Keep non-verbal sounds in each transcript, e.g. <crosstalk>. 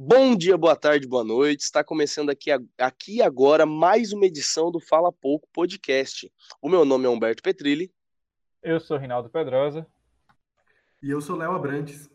Bom dia, boa tarde, boa noite. Está começando aqui, aqui agora mais uma edição do Fala Pouco Podcast. O meu nome é Humberto Petrilli. Eu sou Rinaldo Pedrosa. E eu sou Léo Abrantes.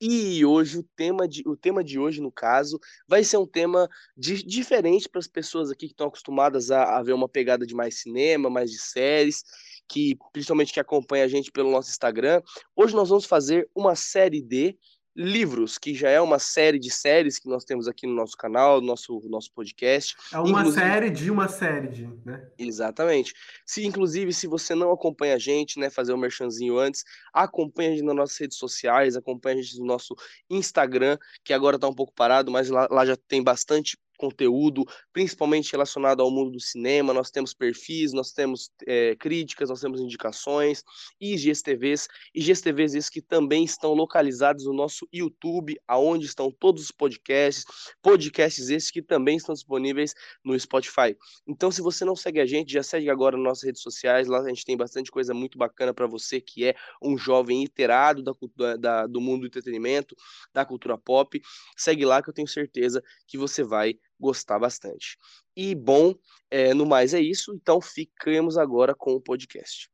E hoje o tema, de, o tema de hoje, no caso, vai ser um tema de, diferente para as pessoas aqui que estão acostumadas a, a ver uma pegada de mais cinema, mais de séries, que principalmente que acompanha a gente pelo nosso Instagram. Hoje nós vamos fazer uma série de livros, que já é uma série de séries que nós temos aqui no nosso canal, no nosso, nosso podcast. É uma inclusive... série de uma série de, né? Exatamente. Se, inclusive, se você não acompanha a gente, né, fazer o um merchanzinho antes, acompanha a gente nas nossas redes sociais, acompanha a gente no nosso Instagram, que agora está um pouco parado, mas lá, lá já tem bastante conteúdo, principalmente relacionado ao mundo do cinema. Nós temos perfis, nós temos é, críticas, nós temos indicações, e IGTVs, IGTVs esses que também estão localizados no nosso YouTube, aonde estão todos os podcasts, podcasts esses que também estão disponíveis no Spotify. Então, se você não segue a gente, já segue agora nas nossas redes sociais, lá a gente tem bastante coisa muito bacana para você que é um jovem iterado da, da, do mundo do entretenimento, da cultura pop. Segue lá que eu tenho certeza que você vai gostar bastante. E bom, é, no mais é isso, então ficamos agora com o podcast.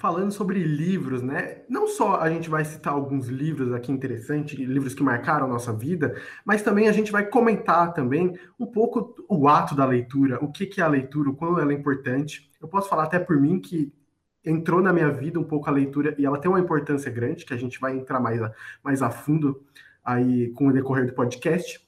Falando sobre livros, né? Não só a gente vai citar alguns livros aqui interessantes, livros que marcaram nossa vida, mas também a gente vai comentar também um pouco o ato da leitura, o que, que é a leitura, o quão ela é importante. Eu posso falar até por mim que entrou na minha vida um pouco a leitura e ela tem uma importância grande, que a gente vai entrar mais a, mais a fundo aí com o decorrer do podcast.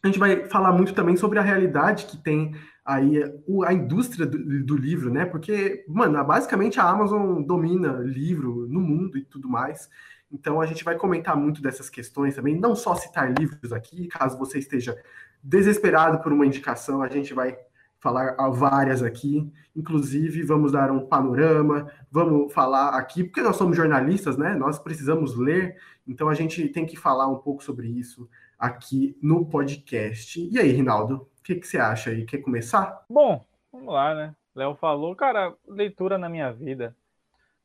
A gente vai falar muito também sobre a realidade que tem aí a indústria do, do, livro, né? Porque, mano, basicamente a Amazon domina livro no mundo e tudo mais. Então a gente vai comentar muito dessas questões também, não só citar livros aqui, caso você esteja desesperado por uma indicação, a gente vai falar várias aqui. Inclusive, vamos dar um panorama, vamos falar aqui, porque nós somos jornalistas, né? Nós precisamos ler, então a gente tem que falar um pouco sobre isso aqui no podcast. E aí, Rinaldo, que, que você acha aí? Quer começar? Bom, vamos lá, né? Léo falou, cara, leitura na minha vida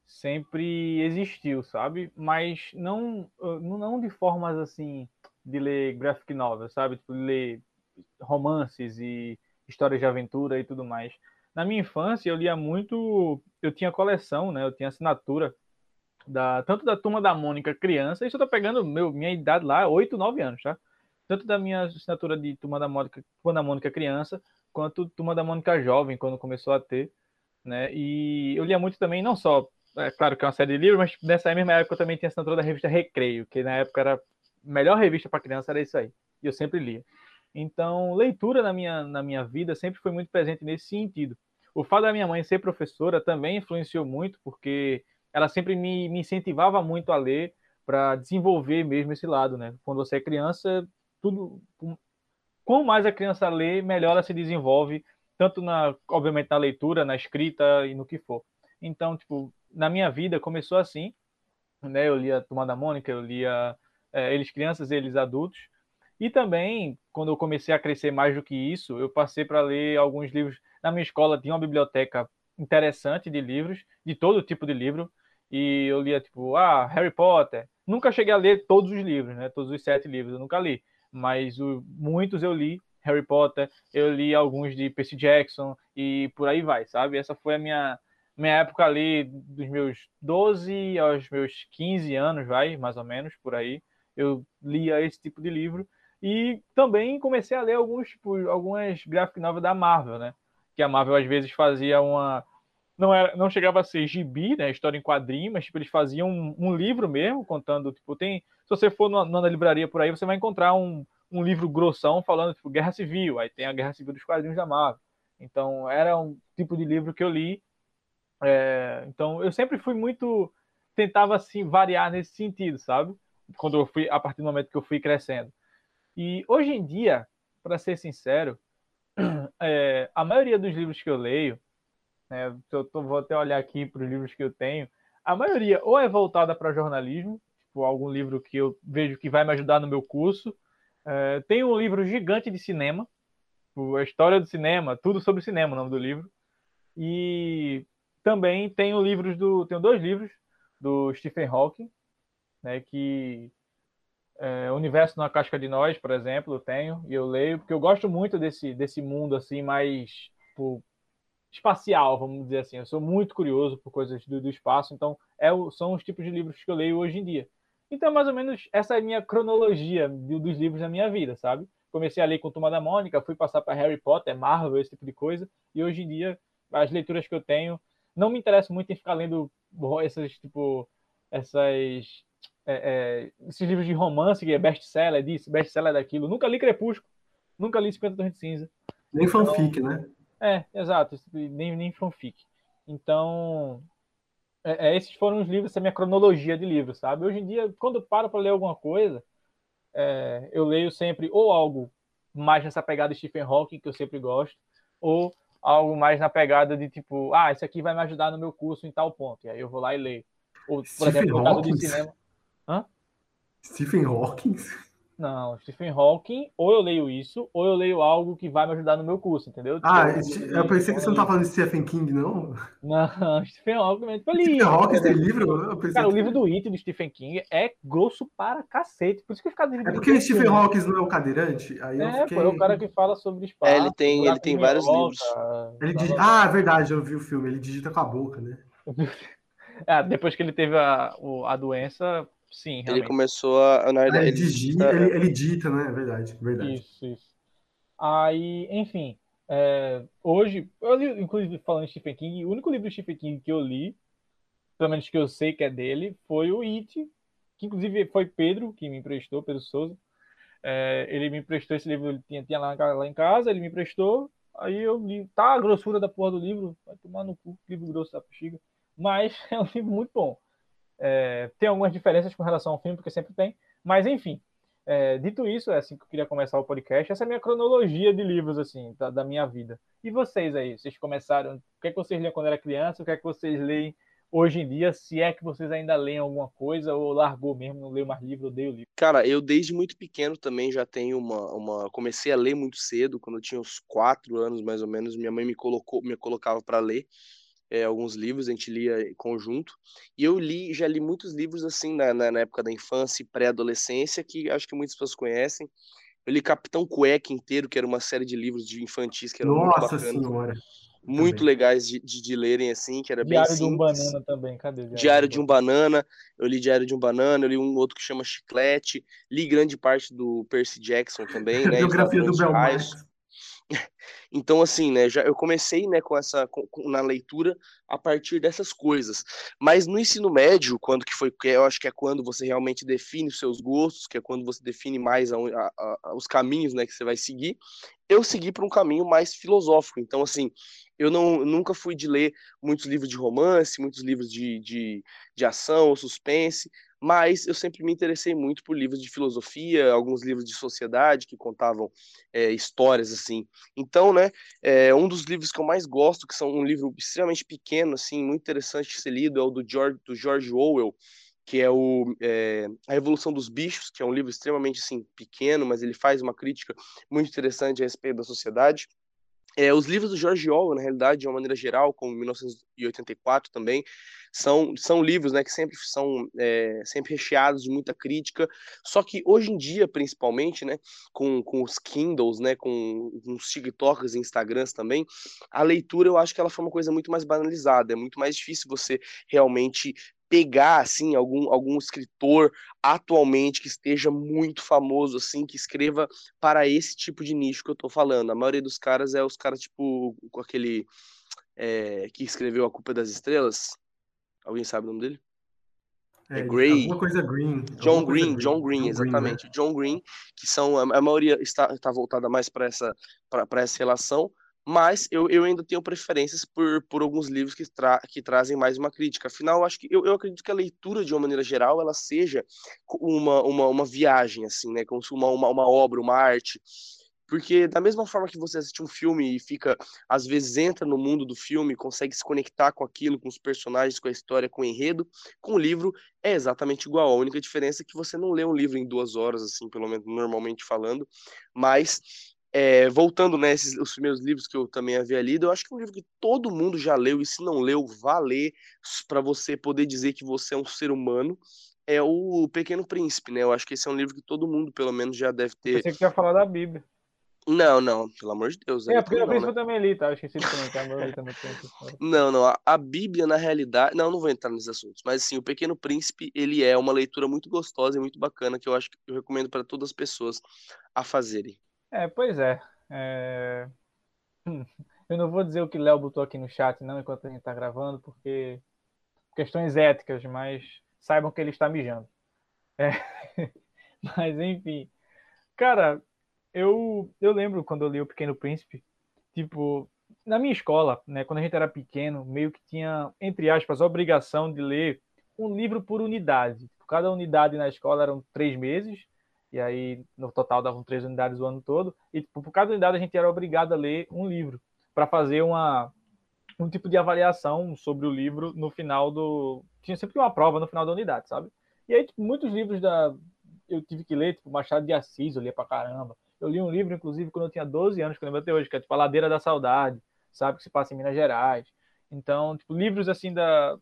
sempre existiu, sabe? Mas não, não de formas assim de ler graphic novel, sabe? Tipo, ler romances e histórias de aventura e tudo mais. Na minha infância eu lia muito, eu tinha coleção, né? Eu tinha assinatura da tanto da turma da Mônica criança, isso eu tô pegando meu, minha idade lá, 8, 9 anos, tá? Tanto da minha assinatura de Turma da Mônica, Turma da Mônica criança, quanto Turma da Mônica jovem, quando começou a ter, né? E eu lia muito também, não só, é claro que é uma série de livros, mas nessa mesma época eu também tinha assinatura da revista Recreio, que na época era a melhor revista para criança, era isso aí. E eu sempre lia. Então, leitura na minha, na minha vida sempre foi muito presente nesse sentido. O fato da minha mãe ser professora também influenciou muito, porque ela sempre me, me incentivava muito a ler para desenvolver mesmo esse lado, né? Quando você é criança, tudo. Quanto mais a criança lê, melhor ela se desenvolve, tanto na, obviamente, na leitura, na escrita e no que for. Então, tipo, na minha vida começou assim, né? Eu lia Turma da Mônica, eu lia é, eles crianças, eles adultos. E também, quando eu comecei a crescer mais do que isso, eu passei para ler alguns livros. Na minha escola tinha uma biblioteca interessante de livros, de todo tipo de livro, e eu lia tipo, ah, Harry Potter. Nunca cheguei a ler todos os livros, né? Todos os sete livros, eu nunca li mas o, muitos eu li Harry Potter, eu li alguns de Percy Jackson e por aí vai, sabe? Essa foi a minha minha época ali dos meus 12 aos meus 15 anos, vai, mais ou menos, por aí. Eu lia esse tipo de livro e também comecei a ler alguns tipo, algumas graphic novels da Marvel, né? Que a Marvel às vezes fazia uma não era não chegava a ser gibi, né, história em quadrinho, mas tipo eles faziam um, um livro mesmo contando, tipo, tem se você for numa, numa livraria por aí, você vai encontrar um, um livro grossão falando, tipo, Guerra Civil. Aí tem a Guerra Civil dos quadrinhos da Marvel. Então, era um tipo de livro que eu li. É, então, eu sempre fui muito. Tentava, assim, variar nesse sentido, sabe? Quando eu fui, a partir do momento que eu fui crescendo. E hoje em dia, para ser sincero, <clears throat> é, a maioria dos livros que eu leio, né, eu tô, vou até olhar aqui para os livros que eu tenho, a maioria ou é voltada para jornalismo, tipo, algum livro que eu vejo que vai me ajudar no meu curso. É, tem um livro gigante de cinema, a história do cinema, tudo sobre cinema, o nome do livro. E também tenho livros do, tenho dois livros do Stephen Hawking, né, que é, Universo na Casca de Nós, por exemplo, eu tenho e eu leio porque eu gosto muito desse desse mundo assim mais tipo, espacial, vamos dizer assim. Eu sou muito curioso por coisas do, do espaço, então é, são os tipos de livros que eu leio hoje em dia. Então, mais ou menos, essa é a minha cronologia dos livros na minha vida, sabe? Comecei a ler com Turma da Mônica, fui passar para Harry Potter, Marvel, esse tipo de coisa, e hoje em dia, as leituras que eu tenho, não me interesso muito em ficar lendo essas, tipo, essas é, é, esses livros de romance, que é best-seller disso, best-seller daquilo. Nunca li Crepúsculo, nunca li 50 Tons de Cinza. Nem então, fanfic, né? É, exato, nem, nem fanfic. Então, é, é, esses foram os livros, essa é a minha cronologia de livros, sabe? Hoje em dia, quando eu paro para ler alguma coisa, é, eu leio sempre ou algo mais nessa pegada de Stephen Hawking, que eu sempre gosto, ou algo mais na pegada de tipo, ah, isso aqui vai me ajudar no meu curso em tal ponto. E aí eu vou lá e leio. Ou, por Stephen exemplo, no caso de cinema. Hã? Stephen Hawking? Não, Stephen Hawking, ou eu leio isso, ou eu leio algo que vai me ajudar no meu curso, entendeu? Ah, tipo, eu, eu pensei que você não tá falando de Stephen King, não? Não, <laughs> Stephen Hawking, tipo, ali, Stephen Hawking tem livro? Cara, que... o livro do It, do Stephen King, é grosso para cacete, por isso que fica É porque o Stephen Hawking não é o cadeirante? Aí é, fiquei... pô, é o cara que fala sobre espaço. É, ele tem, ele tem vários livros. Ele dig... Ah, é verdade, eu vi o filme, ele digita com a boca, né? ah, <laughs> depois que ele teve a, a doença, Sim, realmente. Ele começou a. Na verdade, ele, digita, ele, ele dita, né? É verdade, verdade. Isso, isso. Aí, enfim, é, hoje, eu li, inclusive falando de Stephen King, o único livro de Stephen King que eu li, pelo menos que eu sei que é dele, foi o It, que inclusive foi Pedro que me emprestou, Pedro Souza. É, ele me emprestou esse livro, ele tinha, tinha lá, lá, em casa, ele me emprestou, aí eu li, tá a grossura da porra do livro, vai tomar no cu, livro grosso da bexiga, mas <laughs> é um livro muito bom. É, tem algumas diferenças com relação ao filme, porque sempre tem. Mas, enfim, é, dito isso, é assim que eu queria começar o podcast. Essa é a minha cronologia de livros, assim, da, da, minha vida. E vocês aí? Vocês começaram... O que é que vocês liam quando era criança? O que é que vocês leem hoje em dia? Se é que vocês ainda leem alguma coisa ou largou mesmo, não leio mais livro, odeio livro? Cara, eu desde muito pequeno também já tenho uma... uma... Comecei a ler muito cedo, quando eu tinha uns quatro anos, mais ou menos. Minha mãe me, colocou, me colocava para ler é, alguns livros, a gente lia em conjunto. E eu li, já li muitos livros assim na, na, na época da infância e pré-adolescência, que acho que muitas pessoas conhecem. Eu li Capitão Cueca inteiro, que era uma série de livros de infantis que era Nossa muito bacana. Senhora. Muito também. legais de, de, de, lerem, assim, que era Diário bem simples. Diário de um Banana também, cadê? Diário, Diário de um Banana, eu li Diário de um Banana, eu li um outro que chama Chiclete, li grande parte do Percy Jackson também, <laughs> né? Biografia do Belmont. Então, assim, né, já eu comecei, né, com essa, com, na leitura a partir dessas coisas. Mas no ensino médio, quando que foi, eu acho que é quando você realmente define os seus gostos, que é quando você define mais a, a, a, os caminhos, né, que você vai seguir, eu segui para um caminho mais filosófico. Então, assim, eu não, nunca fui de ler muitos livros de romance, muitos livros de, de, de ação ou suspense, mas eu sempre me interessei muito por livros de filosofia, alguns livros de sociedade que contavam é, histórias assim. Então, né, é, um dos livros que eu mais gosto, que são um livro extremamente pequeno, assim, muito interessante de ser lido, é o do George, do George Orwell, que é o é, A Revolução dos Bichos, que é um livro extremamente assim, pequeno, mas ele faz uma crítica muito interessante a respeito da sociedade. É, os livros do George Orwell, na realidade, de uma maneira geral, como 1984 também, são, são livros né, que sempre são é, sempre recheados de muita crítica, só que hoje em dia, principalmente, né, com, com os Kindles, né, com, com os TikToks e Instagrams também, a leitura eu acho que ela foi uma coisa muito mais banalizada, é muito mais difícil você realmente pegar assim algum algum escritor atualmente que esteja muito famoso assim que escreva para esse tipo de nicho que eu tô falando. A maioria dos caras é os caras tipo com aquele é, que escreveu a culpa das estrelas. Alguém sabe o nome dele? É, é Gray. alguma coisa Green John Green, Green, John Green exatamente Green, né? John Green que são a, a maioria está, está voltada mais para essa para essa relação mas eu, eu ainda tenho preferências por, por alguns livros que, tra que trazem mais uma crítica. Afinal, eu acho que eu, eu acredito que a leitura, de uma maneira geral, ela seja uma, uma, uma viagem, assim, né? Como uma, uma, uma obra, uma arte. Porque da mesma forma que você assiste um filme e fica, às vezes entra no mundo do filme, consegue se conectar com aquilo, com os personagens, com a história, com o enredo, com o livro é exatamente igual. A única diferença é que você não lê um livro em duas horas, assim, pelo menos normalmente falando, mas é, voltando, né, esses, os primeiros livros que eu também havia lido, eu acho que é um livro que todo mundo já leu, e se não leu, vá ler, para você poder dizer que você é um ser humano, é o Pequeno Príncipe, né? Eu acho que esse é um livro que todo mundo, pelo menos, já deve ter. Você quer falar da Bíblia. Não, não, pelo amor de Deus. É, porque o Príncipe né? também li, tá? Eu esqueci de comentar, mas eu li também. Não, não, a, a, Bíblia, na realidade. Não, não vou entrar nesses assuntos, mas assim, o Pequeno Príncipe, ele é uma leitura muito gostosa e muito bacana que eu acho que eu recomendo para todas as pessoas a fazerem. É, pois é. é... Eu não vou dizer o que Léo botou aqui no chat, não, enquanto a gente tá gravando, porque questões éticas, mas saibam que ele está mijando. É... <laughs> Mas, enfim. Cara, eu, eu lembro quando eu li O Pequeno Príncipe, tipo, na minha escola, né, quando a gente era pequeno, meio que tinha, entre aspas, obrigação de ler um livro por unidade. Cada unidade na escola eram três meses, e aí no total davam três unidades o ano todo, e tipo, por cada unidade a gente era obrigado a ler um livro para fazer uma um tipo de avaliação sobre o livro no final do tinha sempre uma prova no final da unidade, sabe? E aí tipo, muitos livros da eu tive que ler, tipo Machado de Assis, eu lia pra caramba. Eu li um livro, inclusive, quando eu tinha 12 anos, que eu lembro até hoje, que é tipo A Ladeira da Saudade, sabe? Que se passa em Minas Gerais. Então, tipo, livros assim da,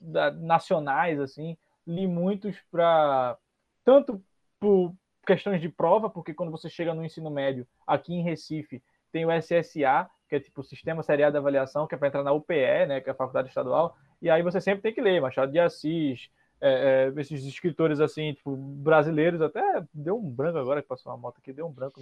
da nacionais, assim, li muitos para tanto por questões de prova, porque quando você chega no ensino médio, aqui em Recife, tem o SSA, que é tipo o Sistema Seriado de Avaliação, que é para entrar na UPE, né, que é a Faculdade Estadual, e aí você sempre tem que ler Machado de Assis, é, é, esses escritores assim, tipo, brasileiros, até deu um branco agora que passou uma moto aqui, deu um branco.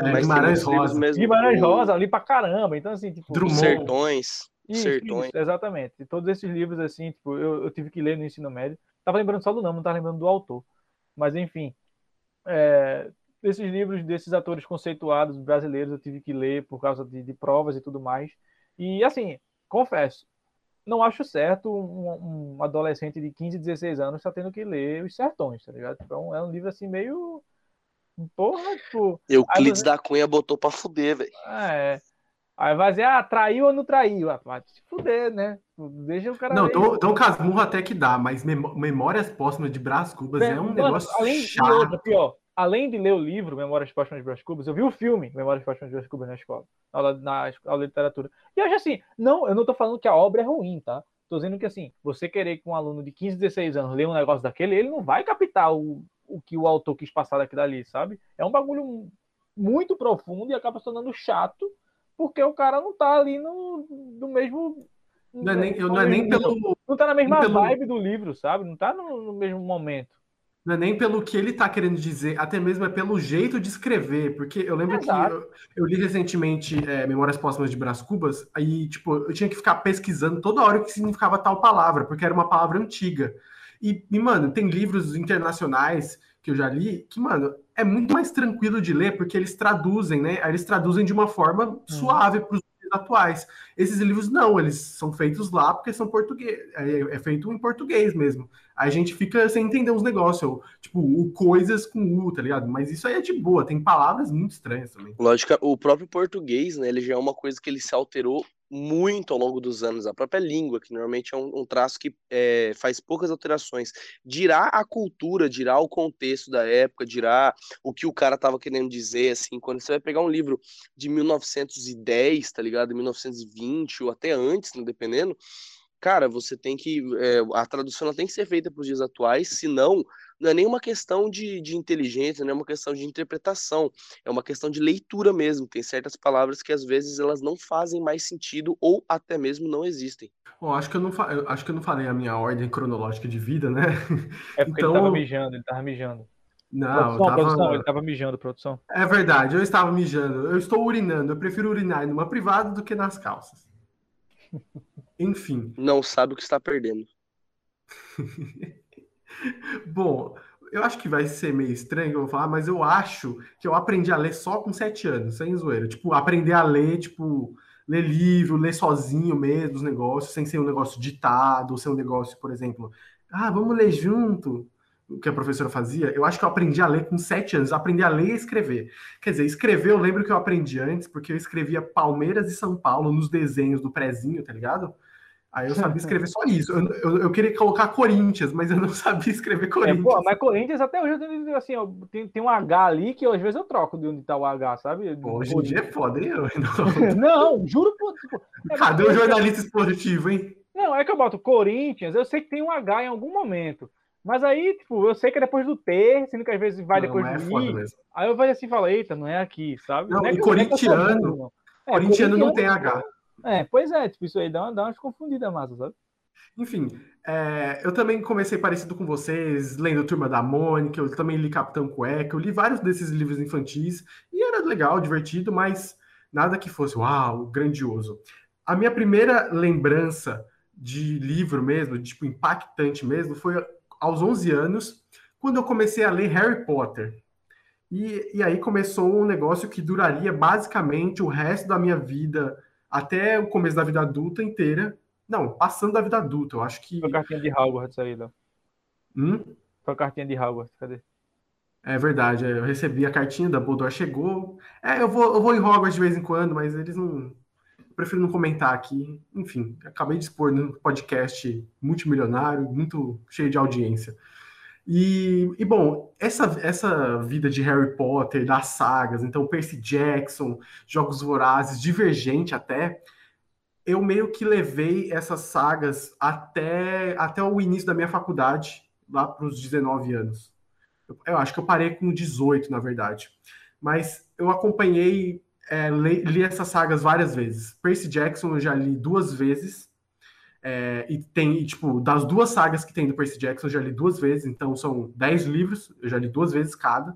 É, Guimarães Rosa. Mesmo, Guimarães Rosa, ali pra caramba. Então, assim, tipo. Drummond. Sertões. Isso, Sertões. Isso, exatamente. E todos esses livros, assim, tipo, eu, eu, tive que ler no ensino médio. Tava lembrando só do nome, não tava lembrando do autor. Mas, enfim. É, esses livros desses atores conceituados brasileiros eu tive que ler por causa de, de provas e tudo mais. E, assim, confesso, não acho certo um, um, adolescente de 15, 16 anos estar tá tendo que ler Os Sertões, tá ligado? Então é um livro assim meio. Porra, tipo. Euclides da Cunha botou pra fuder, velho. É. Aí vai dizer, ah, traiu ou não traiu? Ah, vai se fuder, né? Deixa o cara. Não, Dom, Dom Casmurro até que dá, mas Memórias Póstumas de Brás Cubas é, é um negócio além chato. De outra, pior, além de ler o livro Memórias Póstumas de Brás Cubas, eu vi o filme Memórias Póstumas de Brás Cubas na escola, na aula, na aula de literatura. E eu acho assim, não, eu não tô falando que a obra é ruim, tá? Tô dizendo que assim, você querer que um aluno de 15, 16 anos leia um negócio daquele, ele não vai captar o, o que o autor quis passar daqui dali, sabe? É um bagulho muito profundo e acaba se tornando chato, porque o cara não tá ali no, no mesmo. Não é nem, eu, não é nem pelo. Não tá na mesma pelo... vibe do livro, sabe? Não tá no, no mesmo momento. Não é nem pelo que ele está querendo dizer, até mesmo é pelo jeito de escrever, porque eu lembro Exato. que eu, eu, li recentemente é, Memórias Póstumas de Brás Cubas, aí, tipo, eu tinha que ficar pesquisando toda hora o que significava tal palavra, porque era uma palavra antiga. E, e, mano, tem livros internacionais que eu já li que, mano, é muito mais tranquilo de ler, porque eles traduzem, né? Eles traduzem de uma forma hum. suave para os atuais. Esses livros não, eles são feitos lá porque são português, é, é feito em português mesmo. a gente fica sem entender os negócios, tipo, o coisas com U, tá ligado? Mas isso aí é de boa, tem palavras muito estranhas também. Lógico, o próprio português, né, ele já é uma coisa que ele se alterou muito ao longo dos anos. A própria língua, que normalmente é um, um traço que é, faz poucas alterações, dirá a cultura, dirá o contexto da época, dirá o que o cara estava querendo dizer, assim, quando você vai pegar um livro de 1910, tá ligado? 1920 ou até antes, né, dependendo, cara, você tem que. É, a tradução tem que ser feita para os dias atuais, senão não é nenhuma questão de, de inteligência, não é uma questão de interpretação, é uma questão de leitura mesmo. Tem certas palavras que às vezes elas não fazem mais sentido ou até mesmo não existem. Bom, acho que eu não, eu acho que eu não falei a minha ordem cronológica de vida, né? É porque então... ele tava mijando, ele tava mijando. Não, produção, tava... produção, ele tava mijando, produção. É verdade, eu estava mijando. Eu estou urinando. Eu prefiro urinar numa privada do que nas calças. <laughs> Enfim. Não sabe o que está perdendo. <laughs> Bom, eu acho que vai ser meio estranho que eu vou falar, mas eu acho que eu aprendi a ler só com sete anos, sem zoeira. Tipo, aprender a ler, tipo, ler livro, ler sozinho mesmo os negócios, sem ser um negócio ditado, ser um negócio, por exemplo, ah, vamos ler junto, o que a professora fazia. Eu acho que eu aprendi a ler com sete anos, aprendi a ler e escrever. Quer dizer, escrever eu lembro que eu aprendi antes, porque eu escrevia Palmeiras e São Paulo nos desenhos do prezinho, tá ligado? Aí eu sabia escrever só isso. Eu, eu, eu, queria colocar Corinthians, mas eu não <laughs> sabia escrever Corinthians. É, pô, mas Corinthians até hoje eu tenho, assim, ó, tem, tem um H ali que às vezes eu troco de onde tá o H, sabe? Hoje em dia é foda, hein? Não, <laughs> não juro por. Tipo, é Cadê o jornalista esportivo, hein? Não, é que eu boto Corinthians, eu sei que tem um H em algum momento. Mas aí, tipo, eu sei que é depois do T, sendo que às vezes vai não, depois é do I. Aí eu vejo assim e falo, eita, não é aqui, sabe? Não, não é e corintiano, é, corintiano não tem H. É, pois é, tipo, isso aí dá, dá umas confundidas massa, sabe? Enfim, é, eu também comecei parecido com vocês, lendo Turma da Mônica, eu também li Capitão Cueca, eu li vários desses livros infantis, e era legal, divertido, mas nada que fosse, uau, grandioso. A minha primeira lembrança de livro mesmo, de, tipo, impactante mesmo, foi aos 11 anos, quando eu comecei a ler Harry Potter. E, e aí começou um negócio que duraria basicamente o resto da minha vida, até o começo da vida adulta inteira, não, passando da vida adulta, eu acho que. Foi a cartinha de Hogwarts aí, Léo. Hum? Foi a cartinha de Hogwarts, cadê? É verdade, eu recebi a cartinha da Dumbledore, chegou. É, eu vou, eu vou em Hogwarts de vez em quando, mas eles não. Eu prefiro não comentar aqui. Enfim, acabei de expor num podcast multimilionário, muito cheio de audiência. E, e, bom, essa, essa vida de Harry Potter, das sagas, então Percy Jackson, Jogos Vorazes, Divergente até, eu meio que levei essas sagas até, até o início da minha faculdade, lá para os 19 anos. Eu, eu, acho que eu parei com 18, na verdade. Mas eu acompanhei, é, li, li, essas sagas várias vezes. Percy Jackson eu já li duas vezes. É, e tem, e, tipo, das duas sagas que tem do Percy Jackson, eu já li duas vezes, então são dez livros, eu já li duas vezes cada.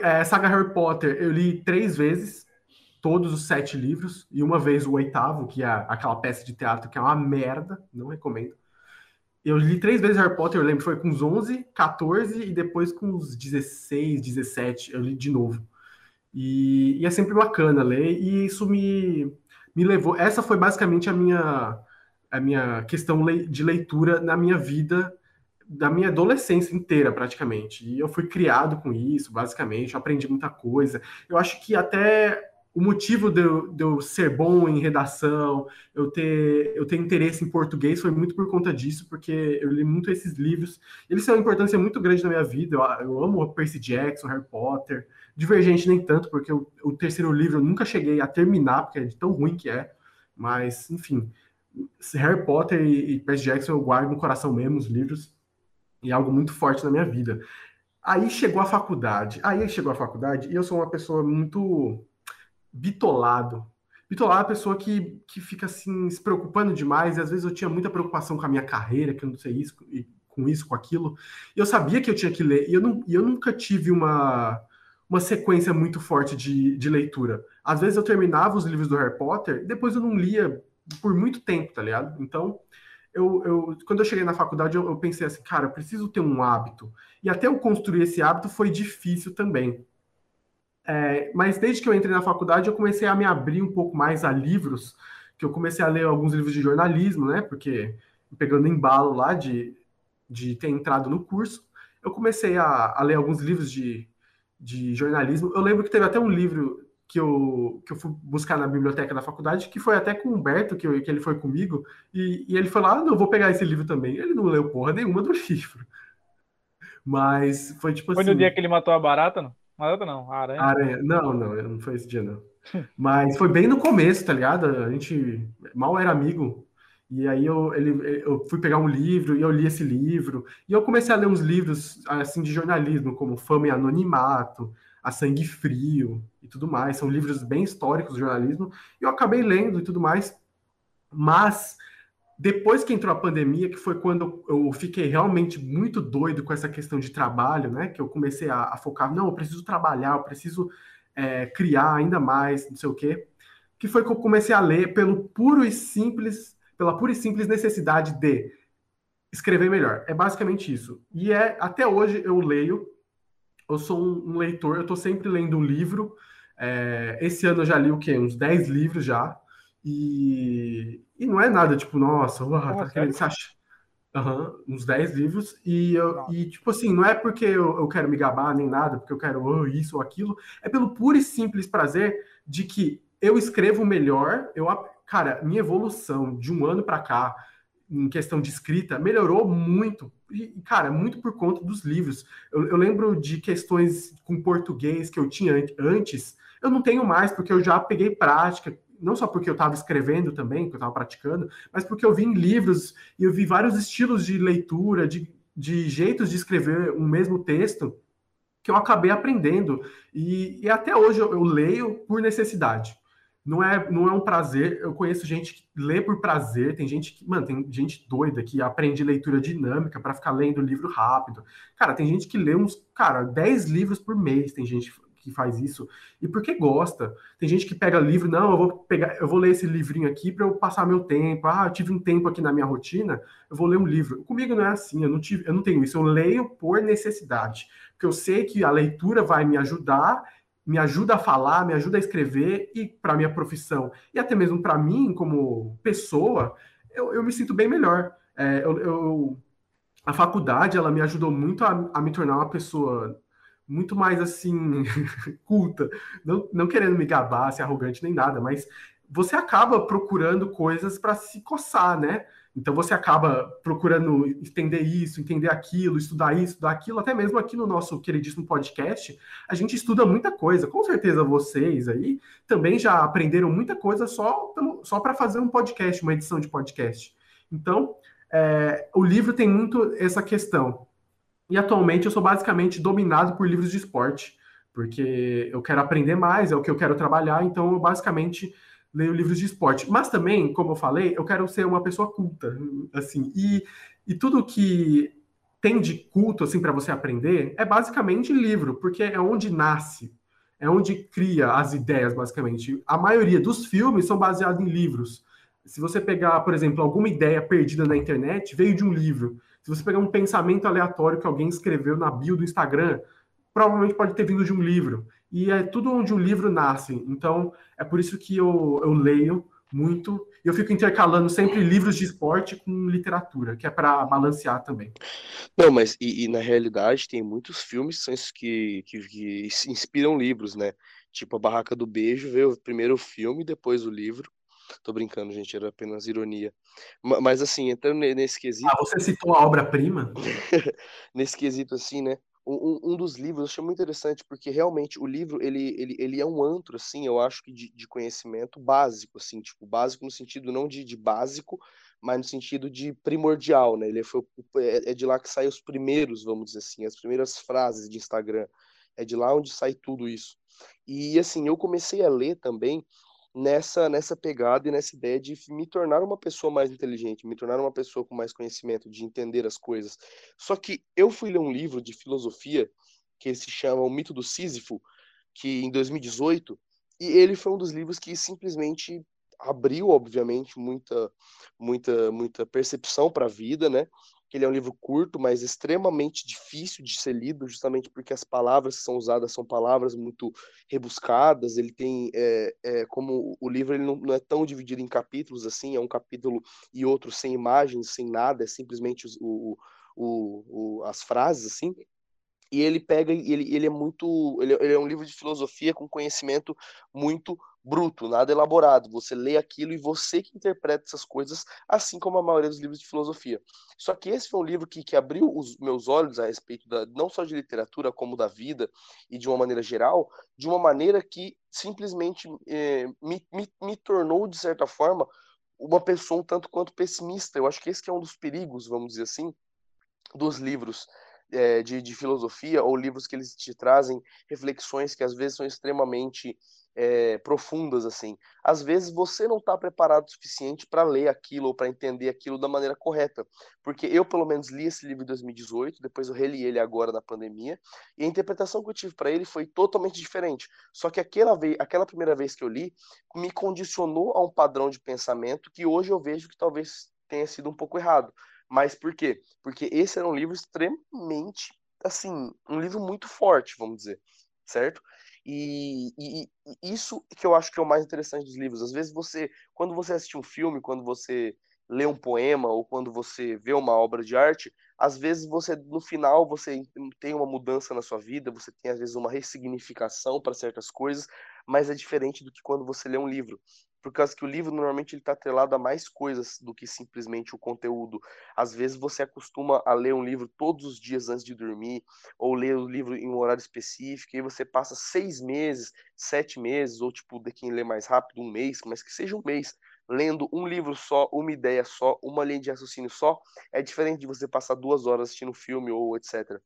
É, saga Harry Potter, eu li três vezes, todos os sete livros, e uma vez o oitavo, que é aquela peça de teatro que é uma merda, não recomendo. Eu li três vezes Harry Potter, eu lembro, foi com os 11, 14 e depois com os 16, 17, eu li de novo. E, e é sempre bacana ler, e isso me, me levou. Essa foi basicamente a minha, a minha questão de leitura na minha vida, da minha adolescência inteira, praticamente. E eu fui criado com isso, basicamente, eu aprendi muita coisa. Eu acho que até o motivo de eu, de eu, ser bom em redação, eu ter, eu ter interesse em português foi muito por conta disso, porque eu li muito esses livros. Eles têm uma importância muito grande na minha vida. Eu, eu amo Percy Jackson, Harry Potter. Divergente nem tanto, porque o, o terceiro livro eu nunca cheguei a terminar, porque é de tão ruim que é. Mas, enfim, Harry Potter e, e Percy Jackson eu guardo no coração mesmo, os livros. E é algo muito forte na minha vida. Aí chegou a faculdade. Aí chegou a faculdade e eu sou uma pessoa muito bitolado. Bitolado é a pessoa que, que fica assim se preocupando demais, e às vezes eu tinha muita preocupação com a minha carreira, que eu não sei isso, e com isso, com aquilo. E eu sabia que eu tinha que ler, e eu, não, e eu nunca tive uma, uma sequência muito forte de, de leitura. Às vezes eu terminava os livros do Harry Potter, e depois eu não lia por muito tempo, tá ligado? Então, eu, eu, quando eu cheguei na faculdade, eu, eu, pensei assim, cara, preciso ter um hábito. E até eu construir esse hábito foi difícil também. É, mas desde que eu entrei na faculdade, eu comecei a me abrir um pouco mais a livros, que eu comecei a ler alguns livros de jornalismo, né? Porque pegando embalo lá de, de ter entrado no curso, eu comecei a, a ler alguns livros de, de jornalismo. Eu lembro que teve até um livro que eu, que eu fui buscar na biblioteca da faculdade, que foi até com o Humberto, que, eu, que ele foi comigo, e, e ele falou: Ah, não, vou pegar esse livro também. Ele não leu porra nenhuma do <laughs> livro. Mas foi tipo foi assim. Foi no dia que ele matou a barata, não? Mas não, a aranha. aranha. Não, não, não foi esse dia, não. Mas foi bem no começo, tá ligado? A gente mal era amigo. E aí eu, ele, eu fui pegar um livro e eu li esse livro. E eu comecei a ler uns livros assim de jornalismo, como Fama e Anonimato, A Sangue Frio e tudo mais. São livros bem históricos do jornalismo. E eu acabei lendo e tudo mais. Mas depois que entrou a pandemia, que foi quando eu fiquei realmente muito doido com essa questão de trabalho, né? Que eu comecei a, a focar, não, eu preciso trabalhar, eu preciso é, criar ainda mais, não sei o quê. Que foi que eu comecei a ler pelo puro e simples, pela pura e simples necessidade de escrever melhor. É basicamente isso. E é até hoje eu leio, eu sou um, um leitor, eu estou sempre lendo um livro. É, esse ano eu já li o quê? Uns 10 livros já. E, e não é nada tipo, nossa, uau, tá querendo se achar. Uhum, uns 10 livros, e, eu, e tipo assim, não é porque eu, eu quero me gabar nem nada, porque eu quero oh, isso ou aquilo, é pelo puro e simples prazer de que eu escrevo melhor, eu, cara, minha evolução de um ano para cá, em questão de escrita, melhorou muito. E, cara, muito por conta dos livros. Eu, eu lembro de questões com português que eu tinha antes, eu não tenho mais, porque eu já peguei prática, não só porque eu estava escrevendo também, que eu estava praticando, mas porque eu vi em livros e eu vi vários estilos de leitura, de, de jeitos de escrever um mesmo texto, que eu acabei aprendendo. E, e até hoje eu, eu leio por necessidade não é, não é um prazer. Eu conheço gente que lê por prazer, tem gente que, mano, tem gente doida que aprende leitura dinâmica para ficar lendo livro rápido. Cara, tem gente que lê uns, cara, 10 livros por mês, tem gente que faz isso, e porque gosta. Tem gente que pega livro, não, eu vou pegar, eu vou ler esse livrinho aqui para eu passar meu tempo. Ah, eu tive um tempo aqui na minha rotina, eu vou ler um livro. Comigo não é assim, eu não tive, eu não tenho isso, eu leio por necessidade, porque eu sei que a leitura vai me ajudar me ajuda a falar, me ajuda a escrever e para minha profissão e até mesmo para mim como pessoa, eu, eu, me sinto bem melhor. É, eu, eu, a faculdade ela me ajudou muito a, a me tornar uma pessoa muito mais assim <laughs> culta, não, não querendo me gabar, ser arrogante nem nada, mas você acaba procurando coisas para se coçar, né? Então você acaba procurando entender isso, entender aquilo, estudar isso, estudar aquilo, até mesmo aqui no nosso queridíssimo podcast, a gente estuda muita coisa. Com certeza vocês aí também já aprenderam muita coisa só, só para fazer um podcast, uma edição de podcast. Então, é, o livro tem muito essa questão. E atualmente eu sou basicamente dominado por livros de esporte, porque eu quero aprender mais, é o que eu quero trabalhar, então eu basicamente leio livros de esporte. Mas também, como eu falei, eu quero ser uma pessoa culta, assim. E, e tudo que tem de culto, assim, para você aprender, é basicamente livro, porque é onde nasce, é onde cria as ideias, basicamente. A maioria dos filmes são baseados em livros. Se você pegar, por exemplo, alguma ideia perdida na internet, veio de um livro. Se você pegar um pensamento aleatório que alguém escreveu na bio do Instagram, provavelmente pode ter vindo de um livro e é tudo onde o livro nasce. Então, é por isso que eu, eu leio muito. E eu fico intercalando sempre livros de esporte com literatura, que é para balancear também. Não, mas e, e, na realidade tem muitos filmes que, que, que inspiram livros, né? Tipo A Barraca do Beijo, veio primeiro o filme, depois o livro. Tô brincando, gente, era apenas ironia. Mas assim, entrando nesse quesito. Ah, você citou a obra-prima? <laughs> nesse quesito, assim, né? Um, um dos livros, eu achei muito interessante, porque realmente o livro, ele, ele, ele é um antro, assim, eu acho que de, de conhecimento básico, assim, tipo, básico no sentido não de, de básico, mas no sentido de primordial, né? Ele foi, é, é de lá que saem os primeiros, vamos dizer assim, as primeiras frases de Instagram. É de lá onde sai tudo isso. E, assim, eu comecei a ler também nessa nessa pegada e nessa ideia de me tornar uma pessoa mais inteligente, me tornar uma pessoa com mais conhecimento, de entender as coisas. Só que eu fui ler um livro de filosofia que se chama O Mito do Sísifo, que em 2018, e ele foi um dos livros que simplesmente abriu, obviamente, muita muita muita percepção para a vida, né? Que ele é um livro curto, mas extremamente difícil de ser lido, justamente porque as palavras que são usadas são palavras muito rebuscadas. Ele tem, é, é, como o livro ele não, não, é tão dividido em capítulos assim, é um capítulo e outro sem imagens, sem nada, é simplesmente o, o, o as frases assim e ele pega ele, ele é muito ele, ele, é um livro de filosofia com conhecimento muito bruto, nada elaborado. Você lê aquilo e você que interpreta essas coisas, assim como a maioria dos livros de filosofia. Só que esse foi um livro que, que abriu os meus olhos a respeito da, não só de literatura, como da vida e de uma maneira geral, de uma maneira que simplesmente eh, me, me, me tornou, de certa forma, uma pessoa um tanto quanto pessimista. Eu acho que esse que é um dos perigos, vamos dizer assim, dos livros é, de, de, filosofia ou livros que eles te trazem reflexões que às vezes são extremamente é, profundas assim. Às vezes você não está preparado o suficiente para ler aquilo ou para entender aquilo da maneira correta, porque eu pelo menos li esse livro em 2018, depois eu reli ele agora na pandemia e a interpretação que eu tive para ele foi totalmente diferente. Só que aquela vez, aquela primeira vez que eu li me condicionou a um padrão de pensamento que hoje eu vejo que talvez tenha sido um pouco errado. Mas por quê? Porque esse era um livro extremamente, assim, um livro muito forte, vamos dizer, certo? E, e, e, isso que eu acho que é o mais interessante dos livros. Às vezes você, quando você assiste um filme, quando você lê um poema ou quando você vê uma obra de arte, às vezes você no final você tem uma mudança na sua vida, você tem às vezes uma ressignificação para certas coisas, mas é diferente do que quando você lê um livro por causa que o livro normalmente ele está atrelado a mais coisas do que simplesmente o conteúdo. Às vezes você acostuma a ler um livro todos os dias antes de dormir, ou ler o livro em um horário específico, e aí você passa seis meses, sete meses, ou tipo, de quem lê mais rápido, um mês, mas que seja um mês, lendo um livro só, uma ideia só, uma linha de raciocínio só, é diferente de você passar duas horas assistindo filme ou etc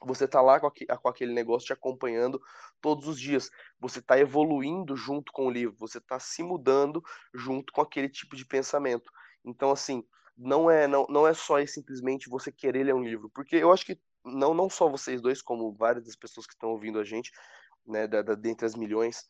você está lá com, aquele negócio te acompanhando todos os dias. Você está evoluindo junto com o livro, você está se mudando junto com aquele tipo de pensamento. Então, assim, não é não, não é só simplesmente você querer ler um livro, porque eu acho que não, não só vocês dois, como várias das pessoas que estão ouvindo a gente, né, da, da, dentre as milhões,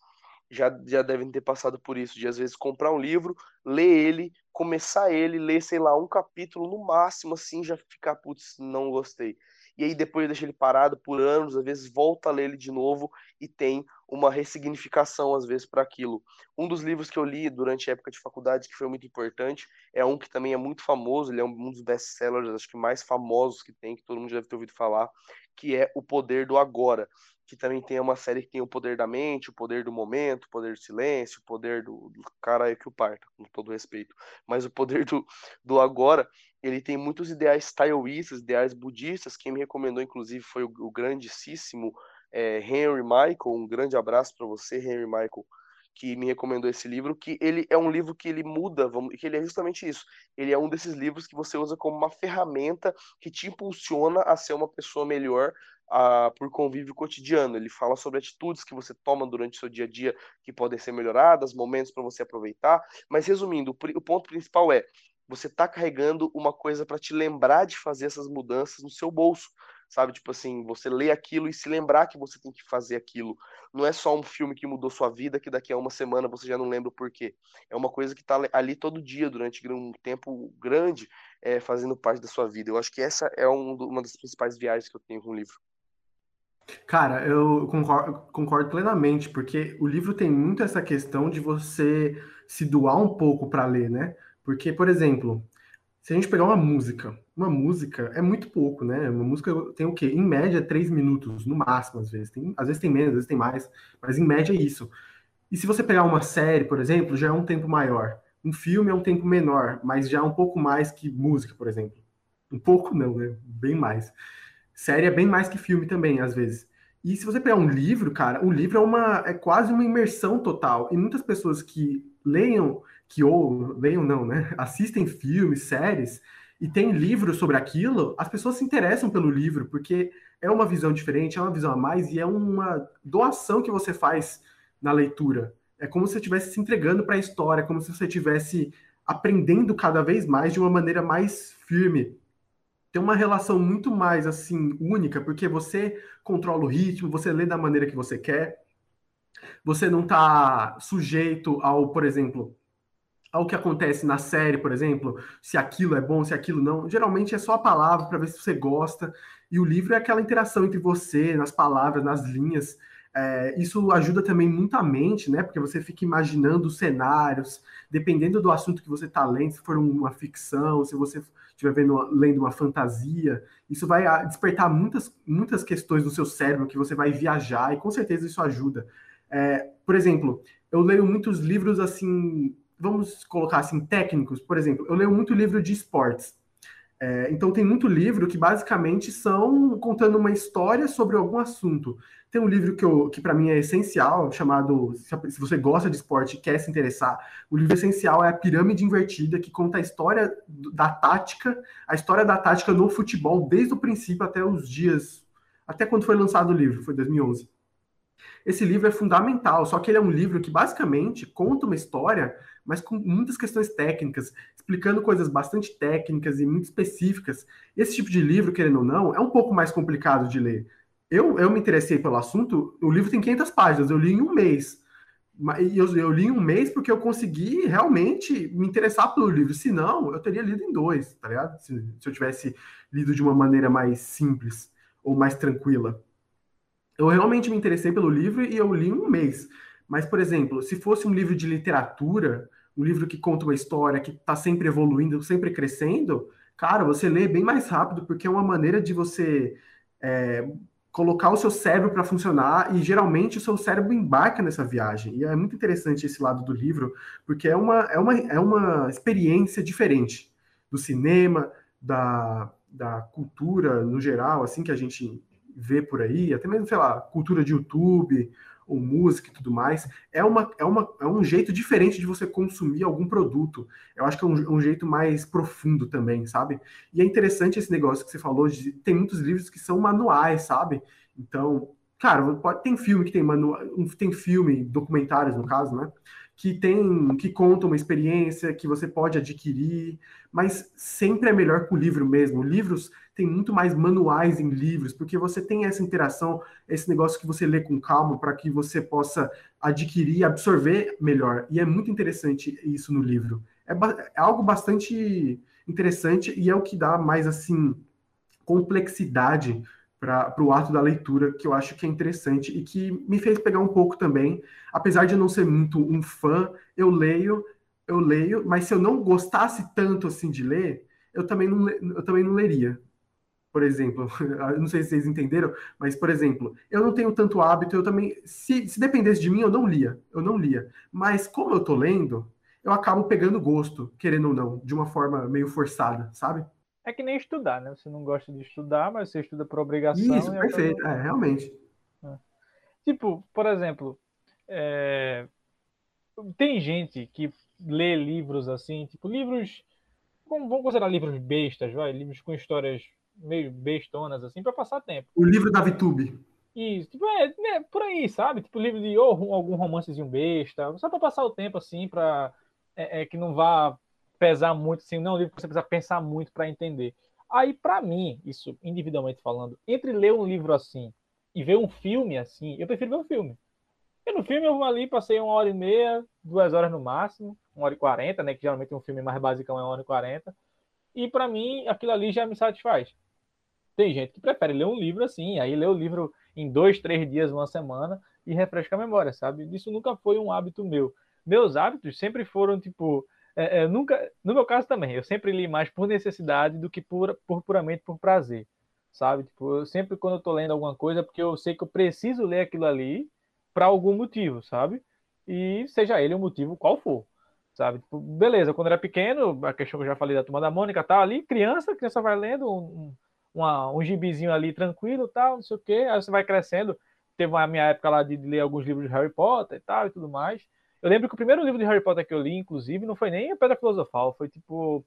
já, já devem ter passado por isso, de às vezes comprar um livro, ler ele, começar ele, ler, sei lá, um capítulo no máximo, assim, já ficar, putz, não gostei e aí depois deixa ele parado por anos, às vezes volta a ler ele de novo e tem uma ressignificação, às vezes, para aquilo. Um dos livros que eu li durante a época de faculdade, que foi muito importante, é um que também é muito famoso, ele é um dos best-sellers, acho que mais famosos que tem, que todo mundo deve ter ouvido falar, que é O Poder do Agora, que também tem uma série que tem o poder da mente, o poder do momento, o poder do silêncio, o poder do, do cara que o parta, com todo respeito. Mas o poder do, do agora, ele tem muitos ideais taoístas, ideais budistas. Quem me recomendou, inclusive, foi o, o grandíssimo é, Henry Michael. Um grande abraço para você, Henry Michael, que me recomendou esse livro. Que ele é um livro que ele muda, vamos, que ele é justamente isso. Ele é um desses livros que você usa como uma ferramenta que te impulsiona a ser uma pessoa melhor. Por convívio cotidiano. Ele fala sobre atitudes que você toma durante o seu dia a dia que podem ser melhoradas, momentos para você aproveitar. Mas resumindo, o, o ponto principal é você está carregando uma coisa para te lembrar de fazer essas mudanças no seu bolso, sabe? Tipo assim, você lê aquilo e se lembrar que você tem que fazer aquilo. Não é só um filme que mudou sua vida que daqui a uma semana você já não lembra o porquê. É uma coisa que está ali todo dia, durante um tempo grande, é, fazendo parte da sua vida. Eu acho que essa é um, uma das principais viagens que eu tenho com o livro. Cara, eu concordo, concordo, plenamente, porque o livro tem muito essa questão de você se doar um pouco para ler, né? Porque, por exemplo, se a gente pegar uma música, uma música é muito pouco, né? Uma música tem o quê? Em média, três minutos, no máximo, às vezes. Tem, às vezes tem menos, às vezes tem mais, mas em média é isso. E se você pegar uma série, por exemplo, já é um tempo maior. Um filme é um tempo menor, mas já é um pouco mais que música, por exemplo. Um pouco não, né? Bem mais. Série é bem mais que filme também, às vezes. E se você pegar um livro, cara, o livro é uma é quase uma imersão total. E muitas pessoas que leiam que ou leiam não, né? <laughs> Assistem filmes, séries e tem livros sobre aquilo, as pessoas se interessam pelo livro porque é uma visão diferente, é uma visão a mais e é uma doação que você faz na leitura. É como se você estivesse se entregando para a história, como se você estivesse aprendendo cada vez mais de uma maneira mais firme. Tem uma relação muito mais assim única, porque você controla o ritmo, você lê da maneira que você quer. Você não está sujeito ao, por exemplo, ao que acontece na série, por exemplo, se aquilo é bom, se aquilo não. Geralmente é só a palavra para ver se você gosta. E o livro é aquela interação entre você, nas palavras, nas linhas. É, isso ajuda também muito a mente, né? Porque você fica imaginando cenários, dependendo do assunto que você está lendo, se for uma ficção, se você estiver vendo, lendo uma fantasia, isso vai ah, despertar muitas, muitas questões no seu cérebro que você vai viajar, e com certeza isso ajuda. É, por exemplo, eu leio muitos livros assim vamos colocar assim, técnicos, por exemplo, eu leio muito livro de esportes. É, então tem muito livro que basicamente são contando uma história sobre algum assunto. Tem um livro que, eu, que para mim é essencial, chamado Se você gosta de esporte e quer se interessar, o livro essencial é a Pirâmide Invertida, que conta a história da tática, a história da tática no futebol, desde o princípio até os dias, até quando foi lançado o livro, foi 2011. Esse livro é fundamental, só que ele é um livro que basicamente conta uma história mas com muitas questões técnicas, explicando coisas bastante técnicas e muito específicas. Esse tipo de livro, querendo ou não, é um pouco mais complicado de ler. Eu, eu me interessei pelo assunto, o livro tem 500 páginas, eu li em um mês. E eu, eu li em um mês porque eu consegui realmente me interessar pelo livro. Se não, eu teria lido em dois, tá ligado? Se, se eu tivesse lido de uma maneira mais simples ou mais tranquila. Eu realmente me interessei pelo livro e eu li um mês. Mas, por exemplo, se fosse um livro de literatura, um livro que conta uma história, que está sempre evoluindo, sempre crescendo, cara, você lê bem mais rápido, porque é uma maneira de você é, colocar o seu cérebro para funcionar e geralmente o seu cérebro embarca nessa viagem. E é muito interessante esse lado do livro, porque é uma, é uma, é uma experiência diferente do cinema, da, da cultura no geral, assim que a gente vê por aí, até mesmo, sei lá, cultura de YouTube ou música e tudo mais, é, uma, é, uma, é um jeito diferente de você consumir algum produto. Eu acho que é um, um, jeito mais profundo também, sabe? E é interessante esse negócio que você falou, de, tem muitos livros que são manuais, sabe? Então, cara, pode, tem filme que tem manual, tem filme, documentários no caso, né? Que tem, que conta uma experiência que você pode adquirir, mas sempre é melhor que o livro mesmo. Livros tem muito mais manuais em livros, porque você tem essa interação, esse negócio que você lê com calma para que você possa adquirir, absorver melhor. E é muito interessante isso no livro. É, é algo bastante interessante e é o que dá mais assim complexidade para o ato da leitura, que eu acho que é interessante e que me fez pegar um pouco também. Apesar de eu não ser muito um fã, eu leio, eu leio, mas se eu não gostasse tanto assim de ler, eu também não, eu também não leria por exemplo, <laughs> não sei se vocês entenderam, mas, por exemplo, eu não tenho tanto hábito, eu também, se, se dependesse de mim, eu não lia, eu não lia. Mas como eu tô lendo, eu acabo pegando gosto, querendo ou não, de uma forma meio forçada, sabe? É que nem estudar, né? Você não gosta de estudar, mas você estuda por obrigação. Isso, perfeito, é, realmente. É. Tipo, por exemplo, é... tem gente que lê livros assim, tipo, livros. Vamos considerar livros bestas, vai? Livros com histórias meio bestonas, assim, para passar tempo. O livro da VTube. Isso, tipo, é, é, por aí, sabe? Tipo, livro de ou algum romancezinho besta, só para passar o tempo, assim, para é, é, que não vá pesar muito, assim, não é um livro que você precisa pensar muito para entender. Aí, para mim, isso individualmente falando, entre ler um livro assim e ver um filme assim, eu prefiro ver um filme. Porque no filme eu vou ali, passei uma hora e meia, duas horas no máximo, uma hora e quarenta, né? Que geralmente um filme mais basicão é uma hora e quarenta. E para mim, aquilo ali já me satisfaz. Tem gente que prefere ler um livro assim, aí lê o livro em dois, três dias, uma semana e refresca a memória, sabe? Isso nunca foi um hábito meu. Meus hábitos sempre foram tipo, é, é, nunca, no meu caso também, eu sempre li mais por necessidade do que por, por puramente por prazer, sabe? Tipo, eu sempre quando eu tô lendo alguma coisa, porque eu sei que eu preciso ler aquilo ali para algum motivo, sabe? E seja ele o motivo qual for, sabe? Tipo, beleza, quando era pequeno, a questão que eu já falei da turma da Mônica, tá ali, criança, criança vai lendo um, uma, um gibizinho ali tranquilo, tal, não sei o quê. Aí você vai crescendo. Teve a minha época lá de ler alguns livros de Harry Potter e tal e tudo mais. Eu lembro que o primeiro livro de Harry Potter que eu li, inclusive, não foi nem a Pedra Filosofal, foi tipo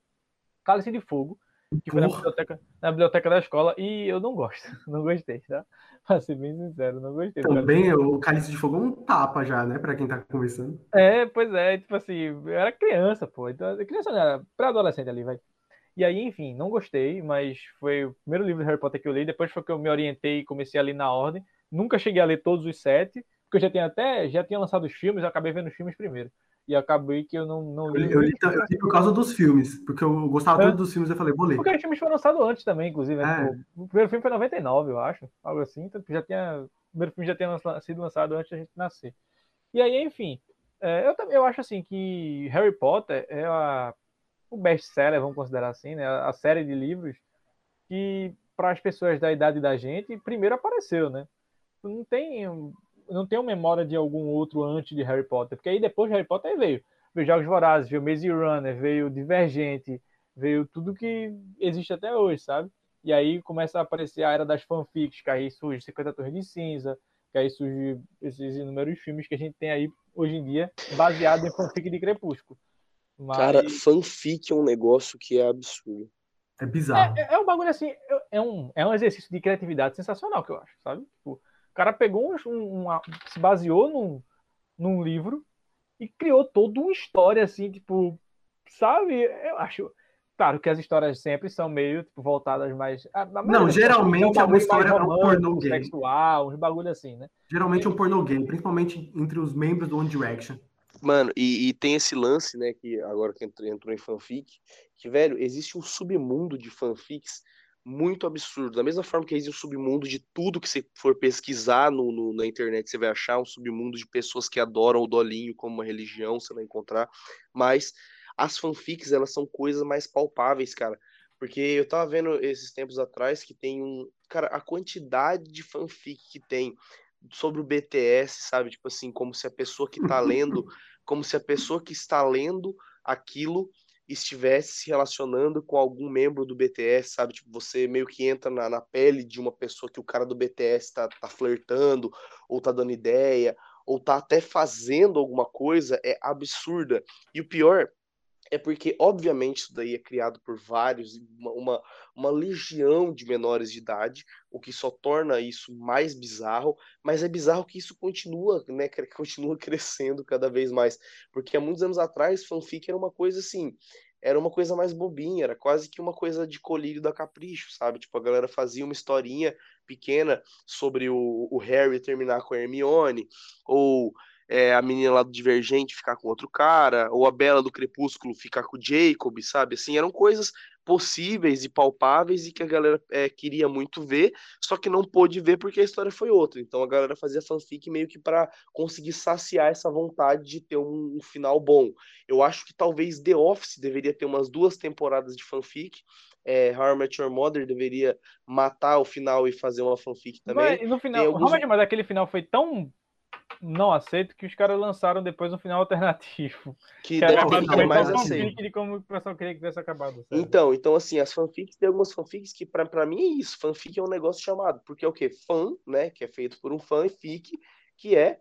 Cálice de Fogo, que foi na biblioteca, na biblioteca da escola, e eu não gosto, <laughs> não gostei, tá? Pra ser bem sincero, não gostei. Também o Cálice de Fogo é um tapa já, né, pra quem tá começando. É, pois é, tipo assim, eu era criança, pô, então, criança não era pré-adolescente ali, vai. E aí, enfim, não gostei, mas foi o primeiro livro de Harry Potter que eu li. Depois foi que eu me orientei e comecei a ler na ordem. Nunca cheguei a ler todos os sete, porque eu já tinha até já tinha lançado os filmes, eu acabei vendo os filmes primeiro. E acabei que eu não, não li. Eu li, eu li por causa dos filmes, porque eu gostava é. tanto dos filmes, eu falei, vou ler. Porque os filmes foram lançados antes também, inclusive. Né? É. O primeiro filme foi em 99, eu acho, algo assim. Então já tinha, o primeiro filme já tinha sido lançado antes da gente nascer. E aí, enfim, é, eu, eu acho assim que Harry Potter é a o best-seller, vamos considerar assim, né? A série de livros que para as pessoas da idade da gente primeiro apareceu, né? Não tem não tenho memória de algum outro antes de Harry Potter, porque aí depois de Harry Potter veio, veio Jogos Vorazes, veio Maze Runner, veio Divergente, veio tudo que existe até hoje, sabe? E aí começa a aparecer a era das fanfics, que aí surge 50 Torres de Cinza, que aí surge esses inúmeros filmes que a gente tem aí hoje em dia, baseado em fanfic de Crepúsculo. Mas... Cara, fanfic é um negócio que é absurdo. É bizarro. É, é, é um bagulho assim, é um, é um exercício de criatividade sensacional que eu acho, sabe? Tipo, o cara pegou um, uma, se baseou num, num livro e criou toda uma história assim, tipo, sabe? Eu acho. Claro que as histórias sempre são meio tipo, voltadas mais. Não, geralmente é, um é uma história é um pornô gay. sexual, uns bagulho assim, né? Geralmente é um pornô gay, principalmente entre os membros do One Direction. Mano, e, e, tem esse lance, né, que agora que entrou, entrou em fanfic, que, velho, existe um submundo de fanfics muito absurdo. Da mesma forma que existe um submundo de tudo que você for pesquisar no, no, na internet, você vai achar um submundo de pessoas que adoram o dolinho como uma religião, você vai encontrar. Mas as fanfics, elas são coisas mais palpáveis, cara. Porque eu tava vendo esses tempos atrás que tem um. Cara, a quantidade de fanfic que tem sobre o BTS, sabe? Tipo assim, como se a pessoa que tá <laughs> lendo, como se a pessoa que está lendo aquilo estivesse se relacionando com algum membro do BTS, sabe? Tipo, você meio que entra na, na pele de uma pessoa que o cara do BTS tá, tá flertando, ou tá dando ideia, ou tá até fazendo alguma coisa, é absurda. E o pior é porque, obviamente, isso daí é criado por vários, uma, uma, uma, legião de menores de idade, o que só torna isso mais bizarro, mas é bizarro que isso continua, né, <laughs> continua crescendo cada vez mais, porque há muitos anos atrás, fanfic era uma coisa assim, era uma coisa mais bobinha, era quase que uma coisa de colírio da capricho, sabe? Tipo, a galera fazia uma historinha pequena sobre o, o Harry terminar com a Hermione, ou é, a menina lá do Divergente ficar com outro cara, ou a Bela do Crepúsculo ficar com o Jacob, sabe? Assim, eram coisas possíveis e palpáveis e que a galera é, queria muito ver, só que não pôde ver porque a história foi outra. Então a galera fazia fanfic meio que para conseguir saciar essa vontade de ter um, um, final bom. Eu acho que talvez The Office deveria ter umas duas temporadas de fanfic. É, How I Met Your Mother deveria matar o final e fazer uma fanfic também. Mas no final, alguns... mas aquele final foi tão não aceito que os caras lançaram depois um final <laughs> alternativo. Que, que deve ter sido mais assim. de como o pessoal queria que tivesse acabado. Sabe? Então, então assim, as fanfics, tem algumas fanfics que pra, pra mim é isso. Fanfic é um negócio chamado, porque é o quê? Fã, né? Que é feito por um fã e fic, que é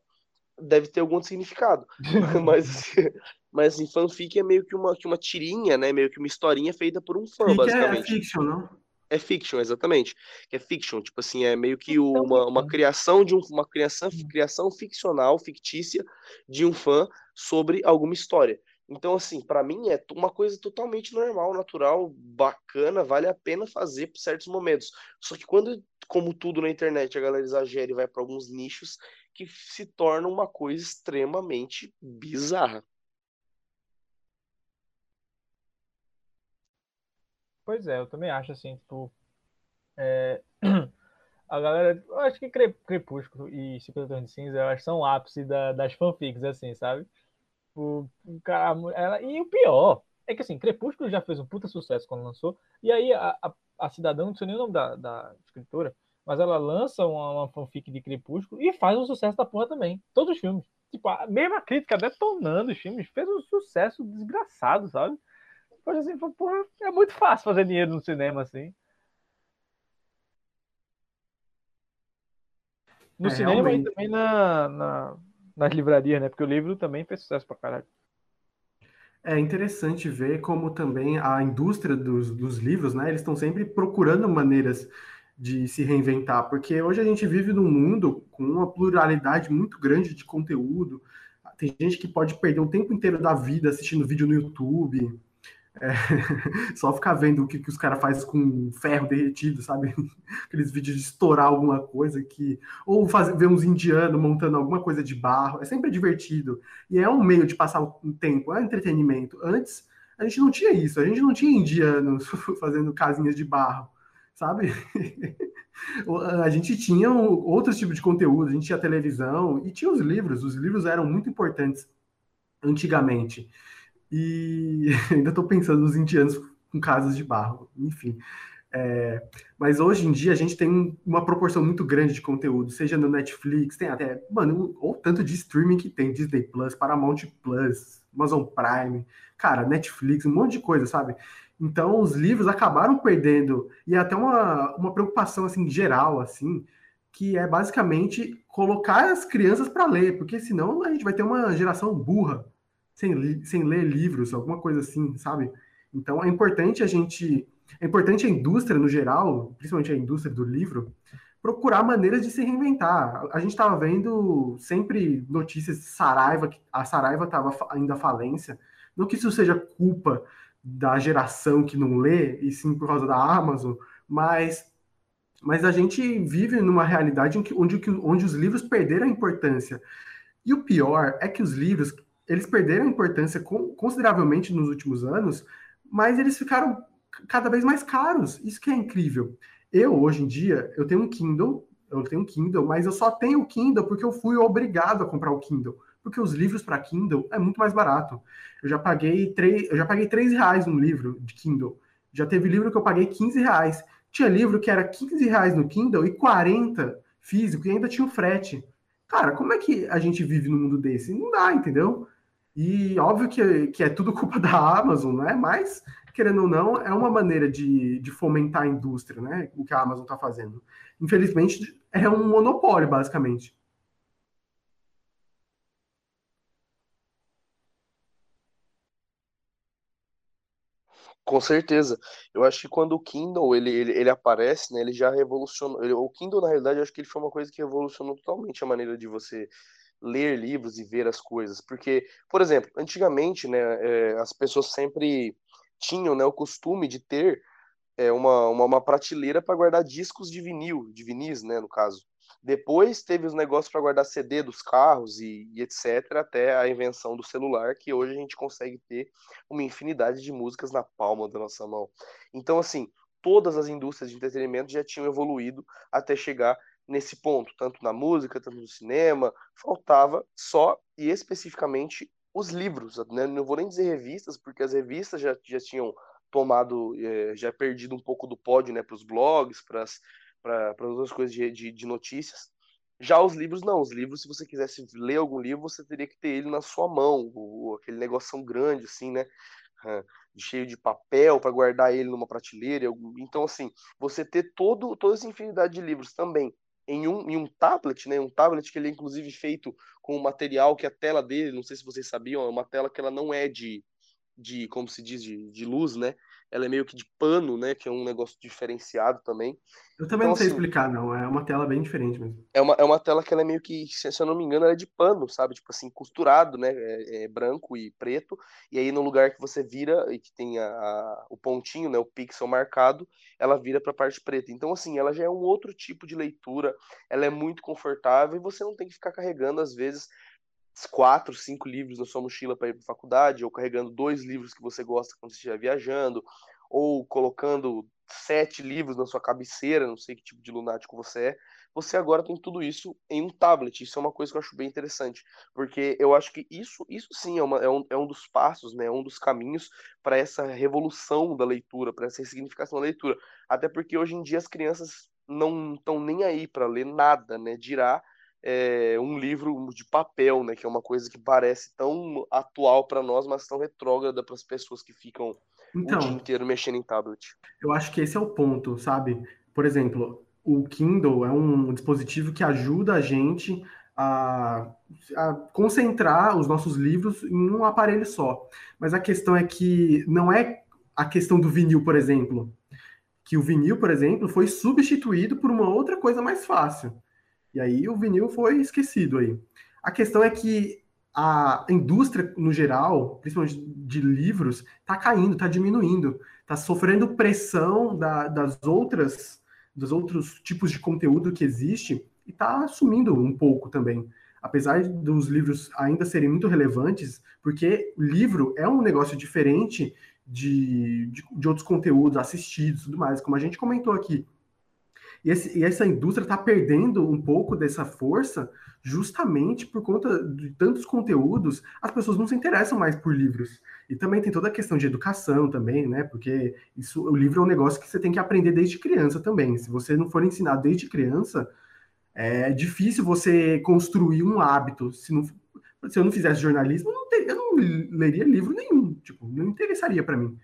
deve ter algum significado. <laughs> mas, assim, mas assim, fanfic é meio que uma, que uma tirinha, né? Meio que uma historinha feita por um fã, Fic é basicamente. É fiction, não? É fiction, exatamente. É fiction, tipo assim, é meio que uma, uma criação de um, uma criação, criação ficcional, fictícia de um fã sobre alguma história. Então, assim, para mim é uma coisa totalmente normal, natural, bacana, vale a pena fazer por certos momentos. Só que quando, como tudo na internet, a galera exagera e vai para alguns nichos, que se torna uma coisa extremamente bizarra. Pois é, eu também acho assim, tipo. É... <clears throat> A galera. Eu acho que Crepúsculo e 50 Tons de Cinza eu acho que são o ápice da, das fanfics, assim, sabe? O, cara, ela, e o pior é que assim, Crepúsculo já fez um puta sucesso quando lançou, e aí a, a, a não sei nem o nome da, da escritora, mas ela lança uma, uma fanfic de Crepúsculo e faz um sucesso da porra também. Todos os filmes. Tipo, a mesma crítica detonando os filmes, fez um sucesso desgraçado, sabe? Poxa, assim, porra, é muito fácil fazer dinheiro no cinema, assim. No é, cinema realmente. e também na, na, nas livrarias, né? Porque o livro também fez sucesso pra caralho. É interessante ver como também a indústria dos, dos livros, né? Eles estão sempre procurando maneiras de se reinventar, porque hoje a gente vive num mundo com uma pluralidade muito grande de conteúdo. Tem gente que pode perder o tempo inteiro da vida assistindo vídeo no YouTube, é, <laughs> só ficar vendo o que, que os caras fazem com ferro derretido, sabe? <laughs> Aqueles vídeos de estourar alguma coisa que. Ou fazer, ver uns indianos montando alguma coisa de barro. É sempre divertido. E é um meio de passar o tempo, é entretenimento. Antes, a gente não tinha isso. A gente não tinha indianos <laughs> fazendo casinhas de barro, sabe? a gente tinha outros tipos de conteúdo, a gente tinha televisão e tinha os livros. Os livros eram muito importantes antigamente. E <laughs> ainda estou pensando nos indianos com casas de barro, enfim. É, mas hoje em dia a gente tem uma proporção muito grande de conteúdo, seja no Netflix, tem até, mano, ou tanto de streaming que tem, Disney Plus, Paramount Plus, Amazon Prime, cara, Netflix, um monte de coisa, sabe? Então os livros acabaram perdendo, e é até uma, uma preocupação assim geral, assim, que é basicamente colocar as crianças para ler, porque senão a gente vai ter uma geração burra, sem, sem ler livros, alguma coisa assim, sabe? Então é importante a gente, é importante a indústria no geral, principalmente a indústria do livro, procurar maneiras de se reinventar. A gente estava vendo sempre notícias de Saraiva, que a Saraiva estava ainda falência. Não que isso seja culpa da geração que não lê, e sim por causa da Amazon, mas mas a gente vive numa realidade onde, onde, onde os livros perderam a importância. E o pior é que os livros, eles perderam importância consideravelmente nos últimos anos, mas eles ficaram cada vez mais caros. Isso que é incrível. Eu, hoje em dia, eu tenho um Kindle, eu tenho um Kindle, mas eu só tenho o Kindle porque eu fui obrigado a comprar o Kindle. Porque os livros para Kindle é muito mais barato. Eu já paguei três, eu já paguei três reais um livro de Kindle. Já teve livro que eu paguei 15 reais. Tinha livro que era 15 reais no Kindle e 40 físico e ainda tinha o frete. Cara, como é que a gente vive num mundo desse? Não dá, entendeu? E óbvio que, que é tudo culpa da Amazon, né? Mas, querendo ou não, é uma maneira de, de fomentar a indústria, né? O que a Amazon está fazendo. Infelizmente, é um monopólio, basicamente. Com certeza. Eu acho que quando o Kindle ele, ele, ele aparece, né, ele já revolucionou. Ele, o Kindle, na realidade, eu acho que ele foi uma coisa que revolucionou totalmente a maneira de você ler livros e ver as coisas. Porque, por exemplo, antigamente, né, é, as pessoas sempre tinham né, o costume de ter é, uma, uma, uma prateleira para guardar discos de vinil, de vinis, né, no caso. Depois teve os negócios para guardar CD dos carros e, e, etc., até a invenção do celular, que hoje a gente consegue ter uma infinidade de músicas na palma da nossa mão. Então, assim, todas as indústrias de entretenimento já tinham evoluído até chegar nesse ponto, tanto na música, tanto no cinema. Faltava só e especificamente os livros, né? não vou nem dizer revistas, porque as revistas já, já tinham tomado, é, já perdido um pouco do pódio né, para os blogs, para para outras coisas de, de, de, notícias. Já os livros, não. Os livros, se você quisesse ler algum livro, você teria que ter ele na sua mão, ou, aquele negócio grande, assim, né? cheio de papel para guardar ele numa prateleira. Então, assim, você ter todo, toda essa infinidade de livros também em um, em um tablet, né? Um tablet que ele é inclusive feito com um material que a tela dele, não sei se vocês sabiam, é uma tela que ela não é de, de como se diz, de, de luz, né? Ela é meio que de pano, né? Que é um negócio diferenciado também. Eu também então, não sei assim, explicar, não. É uma tela bem diferente mesmo. É uma, é uma tela que ela é meio que, se eu não me engano, ela é de pano, sabe? Tipo assim, costurado, né? É, é branco e preto. E aí no lugar que você vira e que tem a, a o pontinho, né? O pixel marcado, ela vira para a parte preta. Então, assim, ela já é um outro tipo de leitura. Ela é muito confortável e você não tem que ficar carregando, às vezes, quatro, cinco livros na sua mochila para ir para faculdade, ou carregando dois livros que você gosta quando você estiver viajando, ou colocando sete livros na sua cabeceira, não sei que tipo de lunático você é, você agora tem tudo isso em um tablet. Isso é uma coisa que eu acho bem interessante, porque eu acho que isso, isso sim é, uma, é, um, é um dos passos, né, é um dos caminhos para essa revolução da leitura, para essa ressignificação da leitura. Até porque hoje em dia as crianças não estão nem aí para ler nada, né, dirá é, um livro de papel, né? Que é uma coisa que parece tão atual para nós, mas tão retrógrada para as pessoas que ficam então, o dia inteiro mexendo em tablet. Eu acho que esse é o ponto, sabe? Por exemplo, o Kindle é um dispositivo que ajuda a gente a, a, concentrar os nossos livros em um aparelho só. Mas a questão é que não é a questão do vinil, por exemplo. Que o vinil, por exemplo, foi substituído por uma outra coisa mais fácil. E aí o vinil foi esquecido aí. A questão é que a indústria, no geral, principalmente de livros, está caindo, está diminuindo, está sofrendo pressão da, das outras, dos outros tipos de conteúdo que existe e está sumindo um pouco também. Apesar dos livros ainda serem muito relevantes, porque livro é um negócio diferente de, de, de outros conteúdos assistidos e tudo mais, como a gente comentou aqui. E, esse, e essa indústria está perdendo um pouco dessa força justamente por conta de tantos conteúdos, as pessoas não se interessam mais por livros. E também tem toda a questão de educação também, né? Porque isso, o livro é um negócio que você tem que aprender desde criança também. Se você não for ensinado desde criança, é difícil você construir um hábito. Se, não, se eu não fizesse jornalismo, eu não, ter, eu não leria livro nenhum. Tipo, não interessaria para mim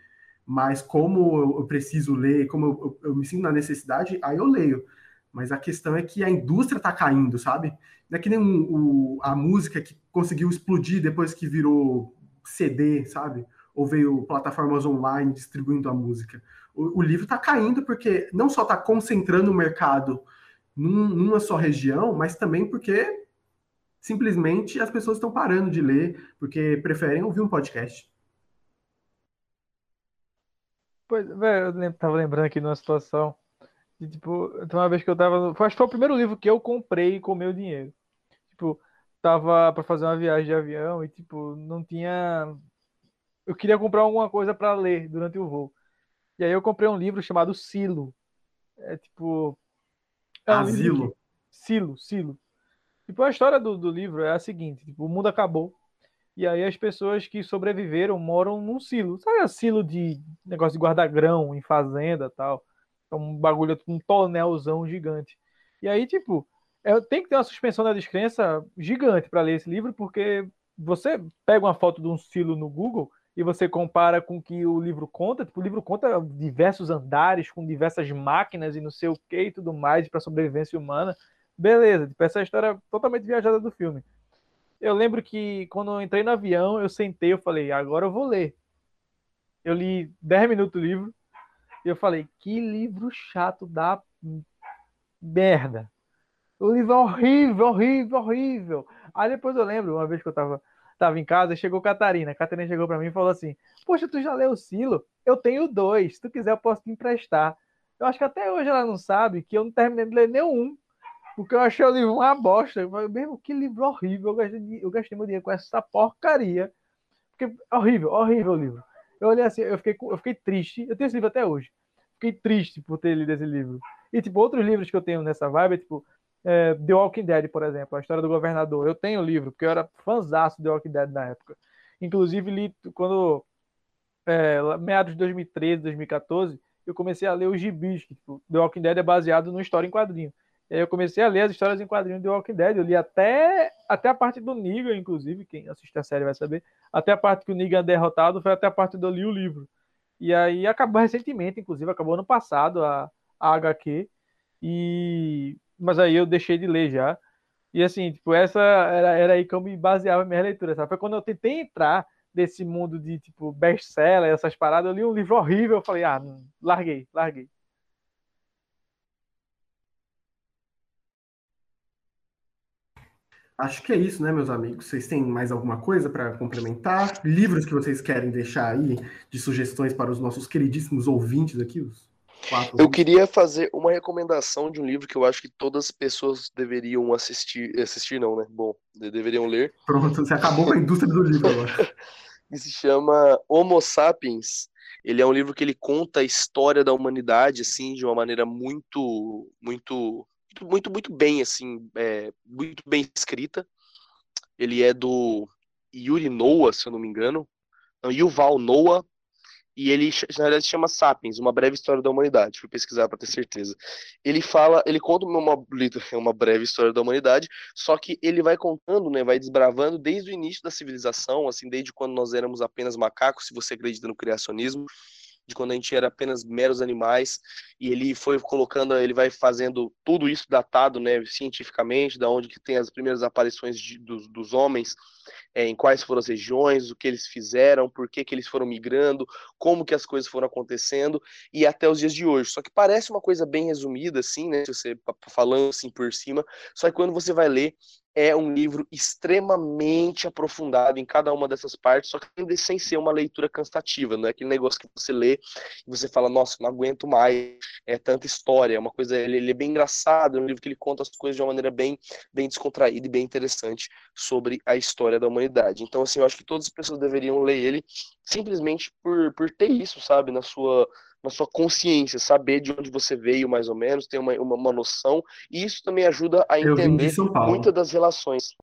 mas como eu preciso ler, como eu, eu, eu, me sinto na necessidade, aí eu leio. Mas a questão é que a indústria está caindo, sabe? Não é que nem o, a música que conseguiu explodir depois que virou CD, sabe? Ou veio plataformas online distribuindo a música. O, o livro está caindo porque não só está concentrando o mercado num, numa só região, mas também porque simplesmente as pessoas estão parando de ler porque preferem ouvir um podcast. Pois, velho, eu tava lembrando aqui de uma situação. De, tipo, uma vez que eu tava. Acho que foi o primeiro livro que eu comprei com meu dinheiro. Tipo, tava para fazer uma viagem de avião e, tipo, não tinha. Eu queria comprar alguma coisa para ler durante o voo. E aí eu comprei um livro chamado Silo. É tipo. É um Asilo. Que... Silo, Silo. Tipo, a história do, do livro é a seguinte: tipo, o mundo acabou E aí as pessoas que sobreviveram moram num silo. Sabe silo de negócio de guardar grão em fazenda tal? É um bagulho, um tonelzão gigante. E aí, tipo, é, tem que ter uma suspensão da descrença gigante para ler esse livro, porque você pega uma foto de um silo no Google e você compara com o que o livro conta, tipo, o livro conta diversos andares com diversas máquinas e não sei o que e tudo mais para sobrevivência humana. Beleza, tipo, essa é a história totalmente viajada do filme. Eu lembro que quando eu entrei no avião, eu sentei, eu falei, agora eu vou ler. Eu li 10 minutos do livro e eu falei, que livro chato da merda. O livro é horrível, horrível, horrível. Aí depois eu lembro, uma vez que eu tava, tava em casa, chegou Catarina. Catarina chegou para mim e falou assim: Poxa, tu já leu o Silo? Eu tenho dois. Se tu quiser, eu posso te emprestar. Eu acho que até hoje ela não sabe que eu não terminei de ler nenhum. Porque eu achei o livro uma bosta. Eu falei, mesmo que livro horrível. Eu gastei, eu gastei meu dinheiro com essa porcaria. Porque horrível, horrível o livro. Eu olhei assim, eu fiquei, eu fiquei triste. Eu tenho esse livro até hoje. Fiquei triste por ter lido esse livro. E, tipo, outros livros que eu tenho nessa vibe, tipo, é, The Walking Dead, por exemplo, a história do governador. Eu tenho o livro, porque eu era fãzaço do The Walking Dead na época. Inclusive, li quando, é, meados de 2013, 2014, eu comecei a ler os gibis, que tipo, The Walking Dead é baseado numa história em quadrinho. E aí eu comecei a ler as histórias em quadrinho do The Walking Dead. Eu li até, até a parte do Negan, inclusive, quem assiste a série vai saber. Até a parte que o Negan é derrotado foi até a parte do eu li o livro. E aí acabou recentemente, inclusive, acabou ano passado a, a HQ. E mas aí eu deixei de ler já. E assim, tipo, essa era, era aí que eu me baseava minha leitura, sabe? Foi quando eu tentei entrar desse mundo de, tipo, best-seller, essas paradas, eu li um livro horrível, eu falei, ah, larguei, larguei. Acho que é isso, né, meus amigos? Vocês têm mais alguma coisa para complementar? Livros que vocês querem deixar aí de sugestões para os nossos queridíssimos ouvintes aqui, os Quatro eu queria fazer uma recomendação de um livro que eu acho que todas as pessoas deveriam assistir. Assistir não, né? Bom, deveriam ler. Pronto, você acabou com a indústria do livro agora. <laughs> que se chama Homo Sapiens. Ele é um livro que ele conta a história da humanidade, assim, de uma maneira muito, muito, muito, muito bem, assim, é, muito bem escrita. Ele é do Yuri Noah, se eu não me engano. Não, Yuval Noah, e ele na verdade chama Sapiens, uma breve história da humanidade. Fui pesquisar para ter certeza. Ele fala, ele conta uma, uma breve história da humanidade, só que ele vai contando, né, vai desbravando desde o início da civilização, assim, desde quando nós éramos apenas macacos, se você acredita no criacionismo, de quando a gente era apenas meros animais, e ele foi colocando, ele vai fazendo tudo isso datado, né, cientificamente, da onde que tem as primeiras aparições de, dos, dos homens, é, em quais foram as regiões, o que eles fizeram, por que, que eles foram migrando, como que as coisas foram acontecendo, e até os dias de hoje. Só que parece uma coisa bem resumida, assim, né, se você falando assim por cima, só que quando você vai ler, é um livro extremamente aprofundado em cada uma dessas partes, só que ainda sem ser uma leitura cansativa, não é aquele negócio que você lê e você fala, nossa, não aguento mais, é tanta história, é uma coisa, ele, ele, é bem engraçado, é um livro que ele conta as coisas de uma maneira bem, bem descontraída e bem interessante sobre a história da humanidade. Então, assim, eu acho que todas as pessoas deveriam ler ele simplesmente por, por ter isso, sabe, na sua na sua consciência, saber de onde você veio mais ou menos, ter uma, uma, uma noção, e isso também ajuda a entender muitas das relações,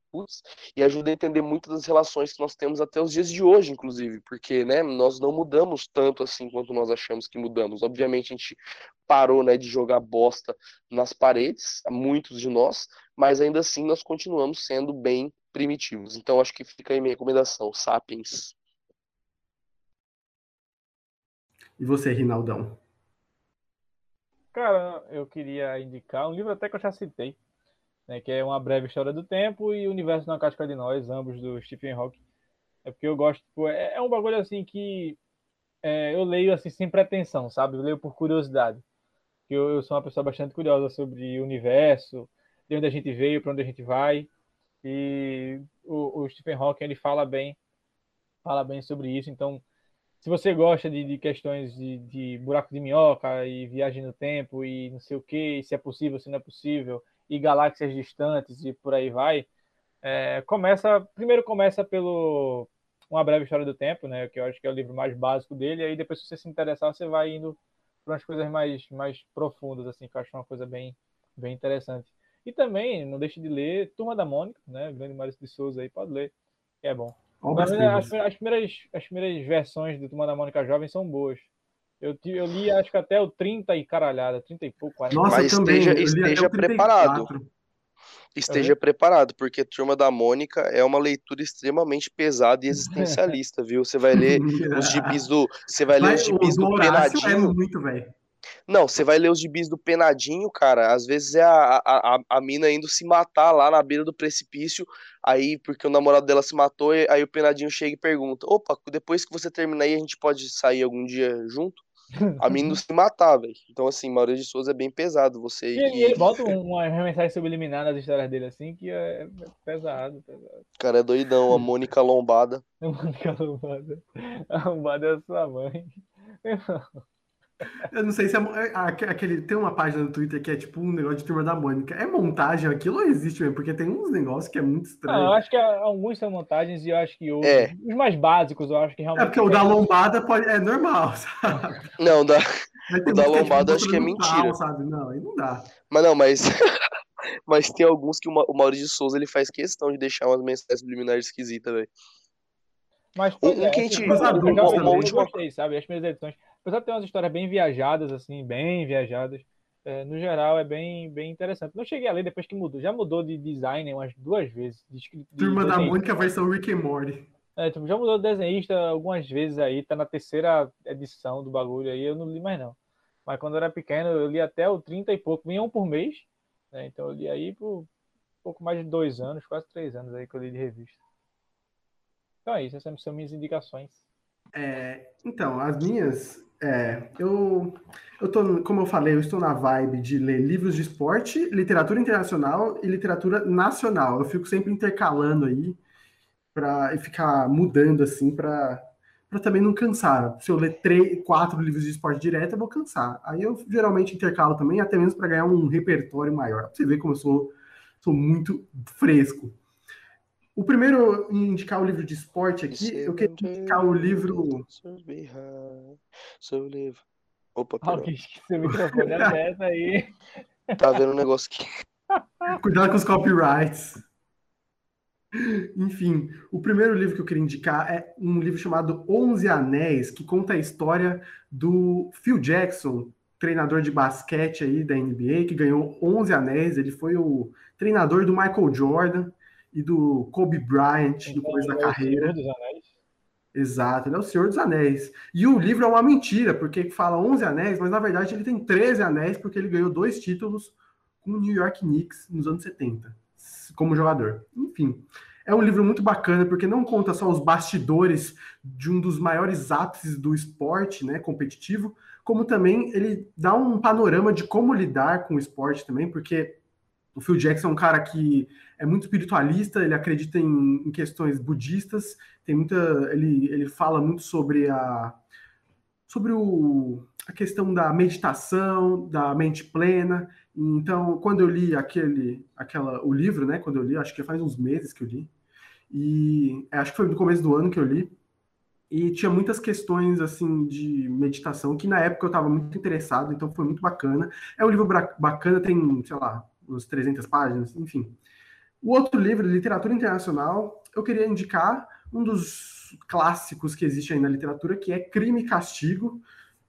e ajuda a entender muitas das relações que nós temos até os dias de hoje, inclusive, porque né, nós não mudamos tanto assim quanto nós achamos que mudamos. Obviamente a gente parou né, de jogar bosta nas paredes, muitos de nós, mas ainda assim nós continuamos sendo bem primitivos. Então acho que fica aí minha recomendação, Sapiens. E você, Rinaldão? Cara, eu queria indicar um livro até que eu já citei, né, que é Uma Breve História do Tempo e O Universo na Casca de Nós, ambos do Stephen Hawking. É porque eu gosto, tipo, é, é um bagulho assim que é, eu leio assim sem pretensão, sabe? Eu leio por curiosidade. Eu, eu sou uma pessoa bastante curiosa sobre o universo, de onde a gente veio, para onde a gente vai. E o, o Stephen Hawking ele fala bem, fala bem sobre isso. Então se você gosta de, de questões de, de, buraco de minhoca e viagem no tempo e não sei o que, se é possível, se não é possível, e galáxias distantes e por aí vai, é, começa primeiro começa pelo uma breve história do tempo, né, que eu acho que é o livro mais básico dele, e aí depois se você se interessar, você vai indo para umas coisas mais mais profundas assim, que eu acho uma coisa bem bem interessante. E também não deixe de ler Turma da Mônica, né, grande Maurício de Souza aí pode ler, é bom. Obras as, as, primeiras, as primeiras versões do Turma da Mônica Jovem são boas. Eu, eu li acho que até o 30 e caralhada, 30 e pouco, 40. Nossa, Mas esteja, esteja preparado. Esteja é. preparado, porque Turma da Mônica é uma leitura extremamente pesada e existencialista, viu? Você vai ler <laughs> os gibis do. Você vai ler os gibis do é Penadinho. É muito, velho. Não, você vai ler os gibis do Penadinho, cara. Às vezes é a, a, a mina indo se matar lá na beira do precipício. Aí, porque o namorado dela se matou, aí o Penadinho chega e pergunta: Opa, depois que você terminar aí, a gente pode sair algum dia junto? A mina <laughs> se matar, velho. Então, assim, Maurício de Souza é bem pesado. Você. E, e ele bota uma mensagem subliminar nas histórias dele, assim, que é pesado, pesado. O cara é doidão, a Mônica Lombada. <laughs> A Mônica Lombada. A Lombada é sua mãe. <laughs> Eu não sei se é, é aquele. Tem uma página no Twitter que é tipo um negócio de turma da Mônica. É montagem aquilo ou existe mesmo? Porque tem uns negócios que é muito estranho. Não, eu acho que alguns são montagens e eu acho que outros, é. os mais básicos, eu acho que realmente. É porque o da lombada pode, é normal, <laughs> sabe? Não, da, o da lombada é, tipo, acho que é mentira. sabe? Não, aí não dá. Mas não, mas. <laughs> mas tem alguns que o Maurício de Souza ele faz questão de deixar umas mensagens subliminares esquisitas, velho. Mas um, um é, que a gente. Uma, uma, uma última... gostei, sabe? As primeiras edições Apesar de ter umas histórias bem viajadas, assim, bem viajadas, é, no geral é bem, bem interessante. Não cheguei a ler depois que mudou. Já mudou de design umas duas vezes. De, de Turma da Mônica versão Rick and Morty. É, tipo, já mudou de desenhista algumas vezes aí, tá na terceira edição do bagulho aí, eu não li mais não. Mas quando eu era pequeno, eu li até o 30 e pouco, vinha um por mês, né? Então eu li aí por pouco mais de dois anos, quase três anos aí que eu li de revista. Então é isso, essas são minhas indicações. É, então, as minhas é, eu, eu tô, como eu falei, eu estou na vibe de ler livros de esporte, literatura internacional e literatura nacional. Eu fico sempre intercalando aí para ficar mudando assim para para também não cansar. Se eu ler três, quatro livros de esporte direto, eu vou cansar. Aí eu geralmente intercalo também, até mesmo para ganhar um repertório maior. Pra você ver como eu sou, sou muito fresco. O primeiro indicar o livro de esporte aqui, eu queria indicar o livro. Seu livro. Opa, esqueceu o microfone <laughs> aberto aí. Tá vendo um negócio aqui. <laughs> Cuidado com os copyrights. Enfim, o primeiro livro que eu queria indicar é um livro chamado Onze Anéis, que conta a história do Phil Jackson, treinador de basquete aí da NBA, que ganhou 11 anéis. Ele foi o treinador do Michael Jordan e do Kobe Bryant então, depois da é carreira. O Senhor dos Anéis. Exato, ele é o Senhor dos Anéis. E o livro é uma mentira, porque fala 11 anéis, mas na verdade ele tem 13 anéis, porque ele ganhou dois títulos com o New York Knicks nos anos 70, como jogador. Enfim, é um livro muito bacana, porque não conta só os bastidores de um dos maiores ápices do esporte né, competitivo, como também ele dá um panorama de como lidar com o esporte também, porque o Phil Jackson é um cara que é muito espiritualista, ele acredita em, em, questões budistas, tem muita, ele, ele fala muito sobre a sobre o, a questão da meditação, da mente plena. Então, quando eu li aquele, aquela, o livro, né? Quando eu li, acho que faz uns meses que eu li, e acho que foi no começo do ano que eu li, e tinha muitas questões assim de meditação que na época eu estava muito interessado, então foi muito bacana. É um livro bacana, tem, sei lá, uns 300 páginas, enfim. O outro livro, Literatura Internacional, eu queria indicar um dos clássicos que existe aí na literatura, que é Crime e Castigo,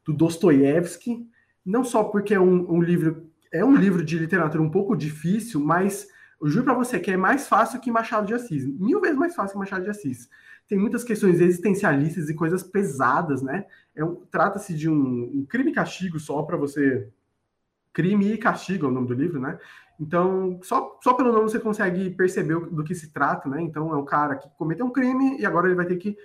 do Dostoiévski. Não só porque é um, um, livro é um livro de literatura um pouco difícil, mas eu juro para você que é mais fácil que Machado de Assis, mil vezes mais fácil que Machado de Assis. Tem muitas questões existencialistas e coisas pesadas, né? É um, Trata-se de um, um crime e castigo só para você Crime e Castigo é o nome do livro, né? Então, só, só pelo nome você consegue perceber do que se trata, né? Então, é um cara que cometeu um crime e agora ele vai ter que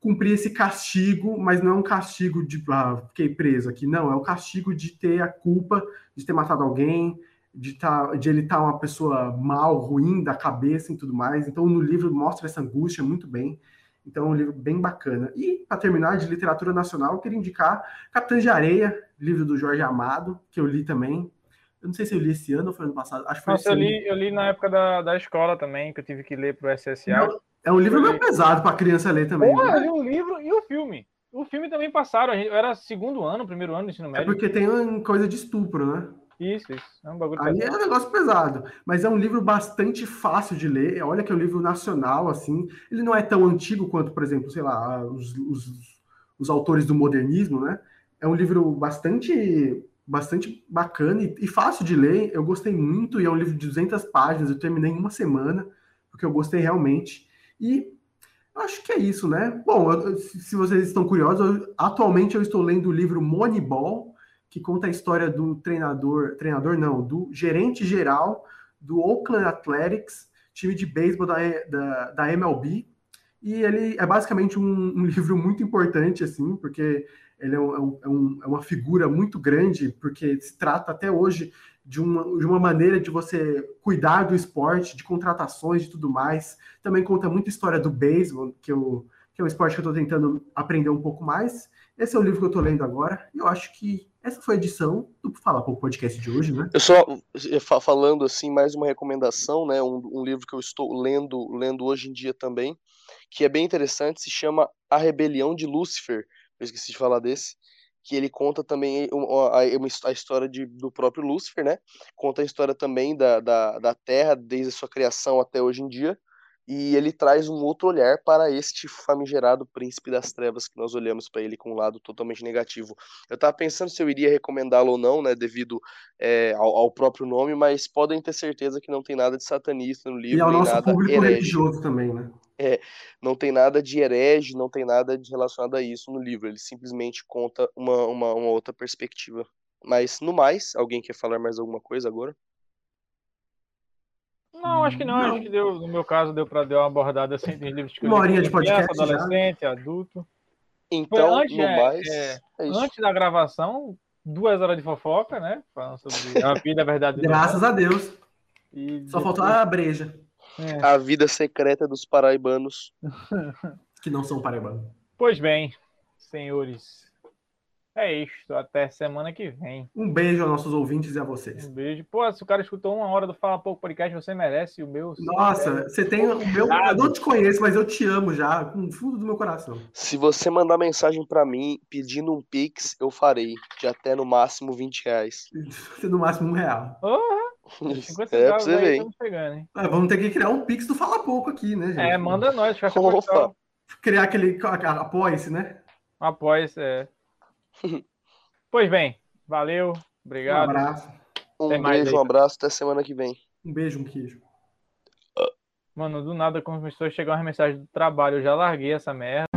cumprir esse castigo, mas não é um castigo de ah, fiquei preso aqui, não, é o castigo de ter a culpa de ter matado alguém, de, tá, de ele estar tá uma pessoa mal, ruim da cabeça e tudo mais. Então, no livro mostra essa angústia muito bem. Então, é um livro bem bacana. E, para terminar, de literatura nacional, eu queria indicar Capitães de Areia, livro do Jorge Amado, que eu li também. Eu não sei se eu li esse ano ou foi ano passado. Acho que foi Nossa, eu li, eu li na época da, da escola também, que eu tive que ler para o SSA. Não, é um livro meio pesado para criança ler também. Porra, né? eu li o livro e o filme. O filme também passaram. Eu era segundo ano, primeiro ano do ensino é médio. É porque tem uma coisa de estupro, né? Isso, isso. É um bagulho Aí é um negócio pesado. Mas é um livro bastante fácil de ler. Olha que é um livro nacional, assim. Ele não é tão antigo quanto, por exemplo, sei lá, os, os, os autores do modernismo, né? É um livro bastante bastante bacana e, e, fácil de ler. Eu gostei muito e é um livro de 200 páginas. Eu terminei em uma semana, porque eu gostei realmente. E acho que é isso, né? Bom, eu, se vocês estão curiosos, eu, atualmente eu estou lendo o livro Moneyball, que conta a história do treinador, treinador não, do gerente geral do Oakland Athletics, time de beisebol da, da, da MLB. E ele é basicamente um, um <laughs> livro muito importante, assim, porque ele é, um, é, um, é, uma figura muito grande, porque se trata até hoje de uma, de uma maneira de você cuidar do esporte, de contratações e tudo mais. Também conta muita história do beisebol, que, eu, que é um esporte que eu estou tentando aprender um pouco mais. Esse é o livro que eu estou lendo agora, e eu acho que essa foi a edição do Falar Pouco Podcast de hoje, né? Eu só falando assim, mais uma recomendação, né? Um, um livro que eu estou lendo, lendo hoje em dia também, que é bem interessante, se chama A Rebelião de Lúcifer eu esqueci de falar desse, que ele conta também a, a, história de, do próprio Lúcifer, né? Conta a história também da, da, da Terra, desde a sua criação até hoje em dia, e ele traz um outro olhar para este famigerado príncipe das trevas que nós olhamos para ele com um lado totalmente negativo. Eu estava pensando se eu iria recomendá-lo ou não, né, devido é, ao, ao, próprio nome, mas podem ter certeza que não tem nada de satanista no livro. E ao nosso nada público religioso também, né? É, não tem nada de herege, não tem nada de relacionado a isso no livro. Ele simplesmente conta uma, uma, uma outra perspectiva. Mas, no mais, alguém quer falar mais alguma coisa agora? Não, acho que não. não. Acho que deu, no meu caso, deu para dar uma abordada assim de livros que de podcast. Criança, adolescente, já. adulto. Então, antes, no é, mais. É, é antes da gravação, duas horas de fofoca, né? Falando sobre a vida, a verdade. Graças a Deus. E Só depois... faltou a breja. É. A vida secreta dos paraibanos. <laughs> que não são paraibanos. Pois bem, senhores. É isto, até semana que vem. Um beijo aos nossos ouvintes e a vocês. Um beijo. Pô, se o cara escutou uma hora do Fala Pouco Podcast, você merece o meu. Nossa, você tem o meu. Eu não te conheço, mas eu te amo já, com o fundo do meu coração. Se você mandar mensagem para mim pedindo um Pix, eu farei. De até no máximo 20 reais. <laughs> no máximo um real. Uhum. 50 é, pra você ver. Pegando, hein? Ah, vamos ter que criar um Pix do Fala Pouco aqui, né, gente? É, manda nós. Criar aquele. Apoia-se, né? Apoia-se, é. <laughs> pois bem, valeu, obrigado. Um abraço. Um até beijo, um abraço, até semana que vem. Um beijo, um queijo. Mano, do nada começou a chegar uma mensagem do trabalho, eu já larguei essa merda.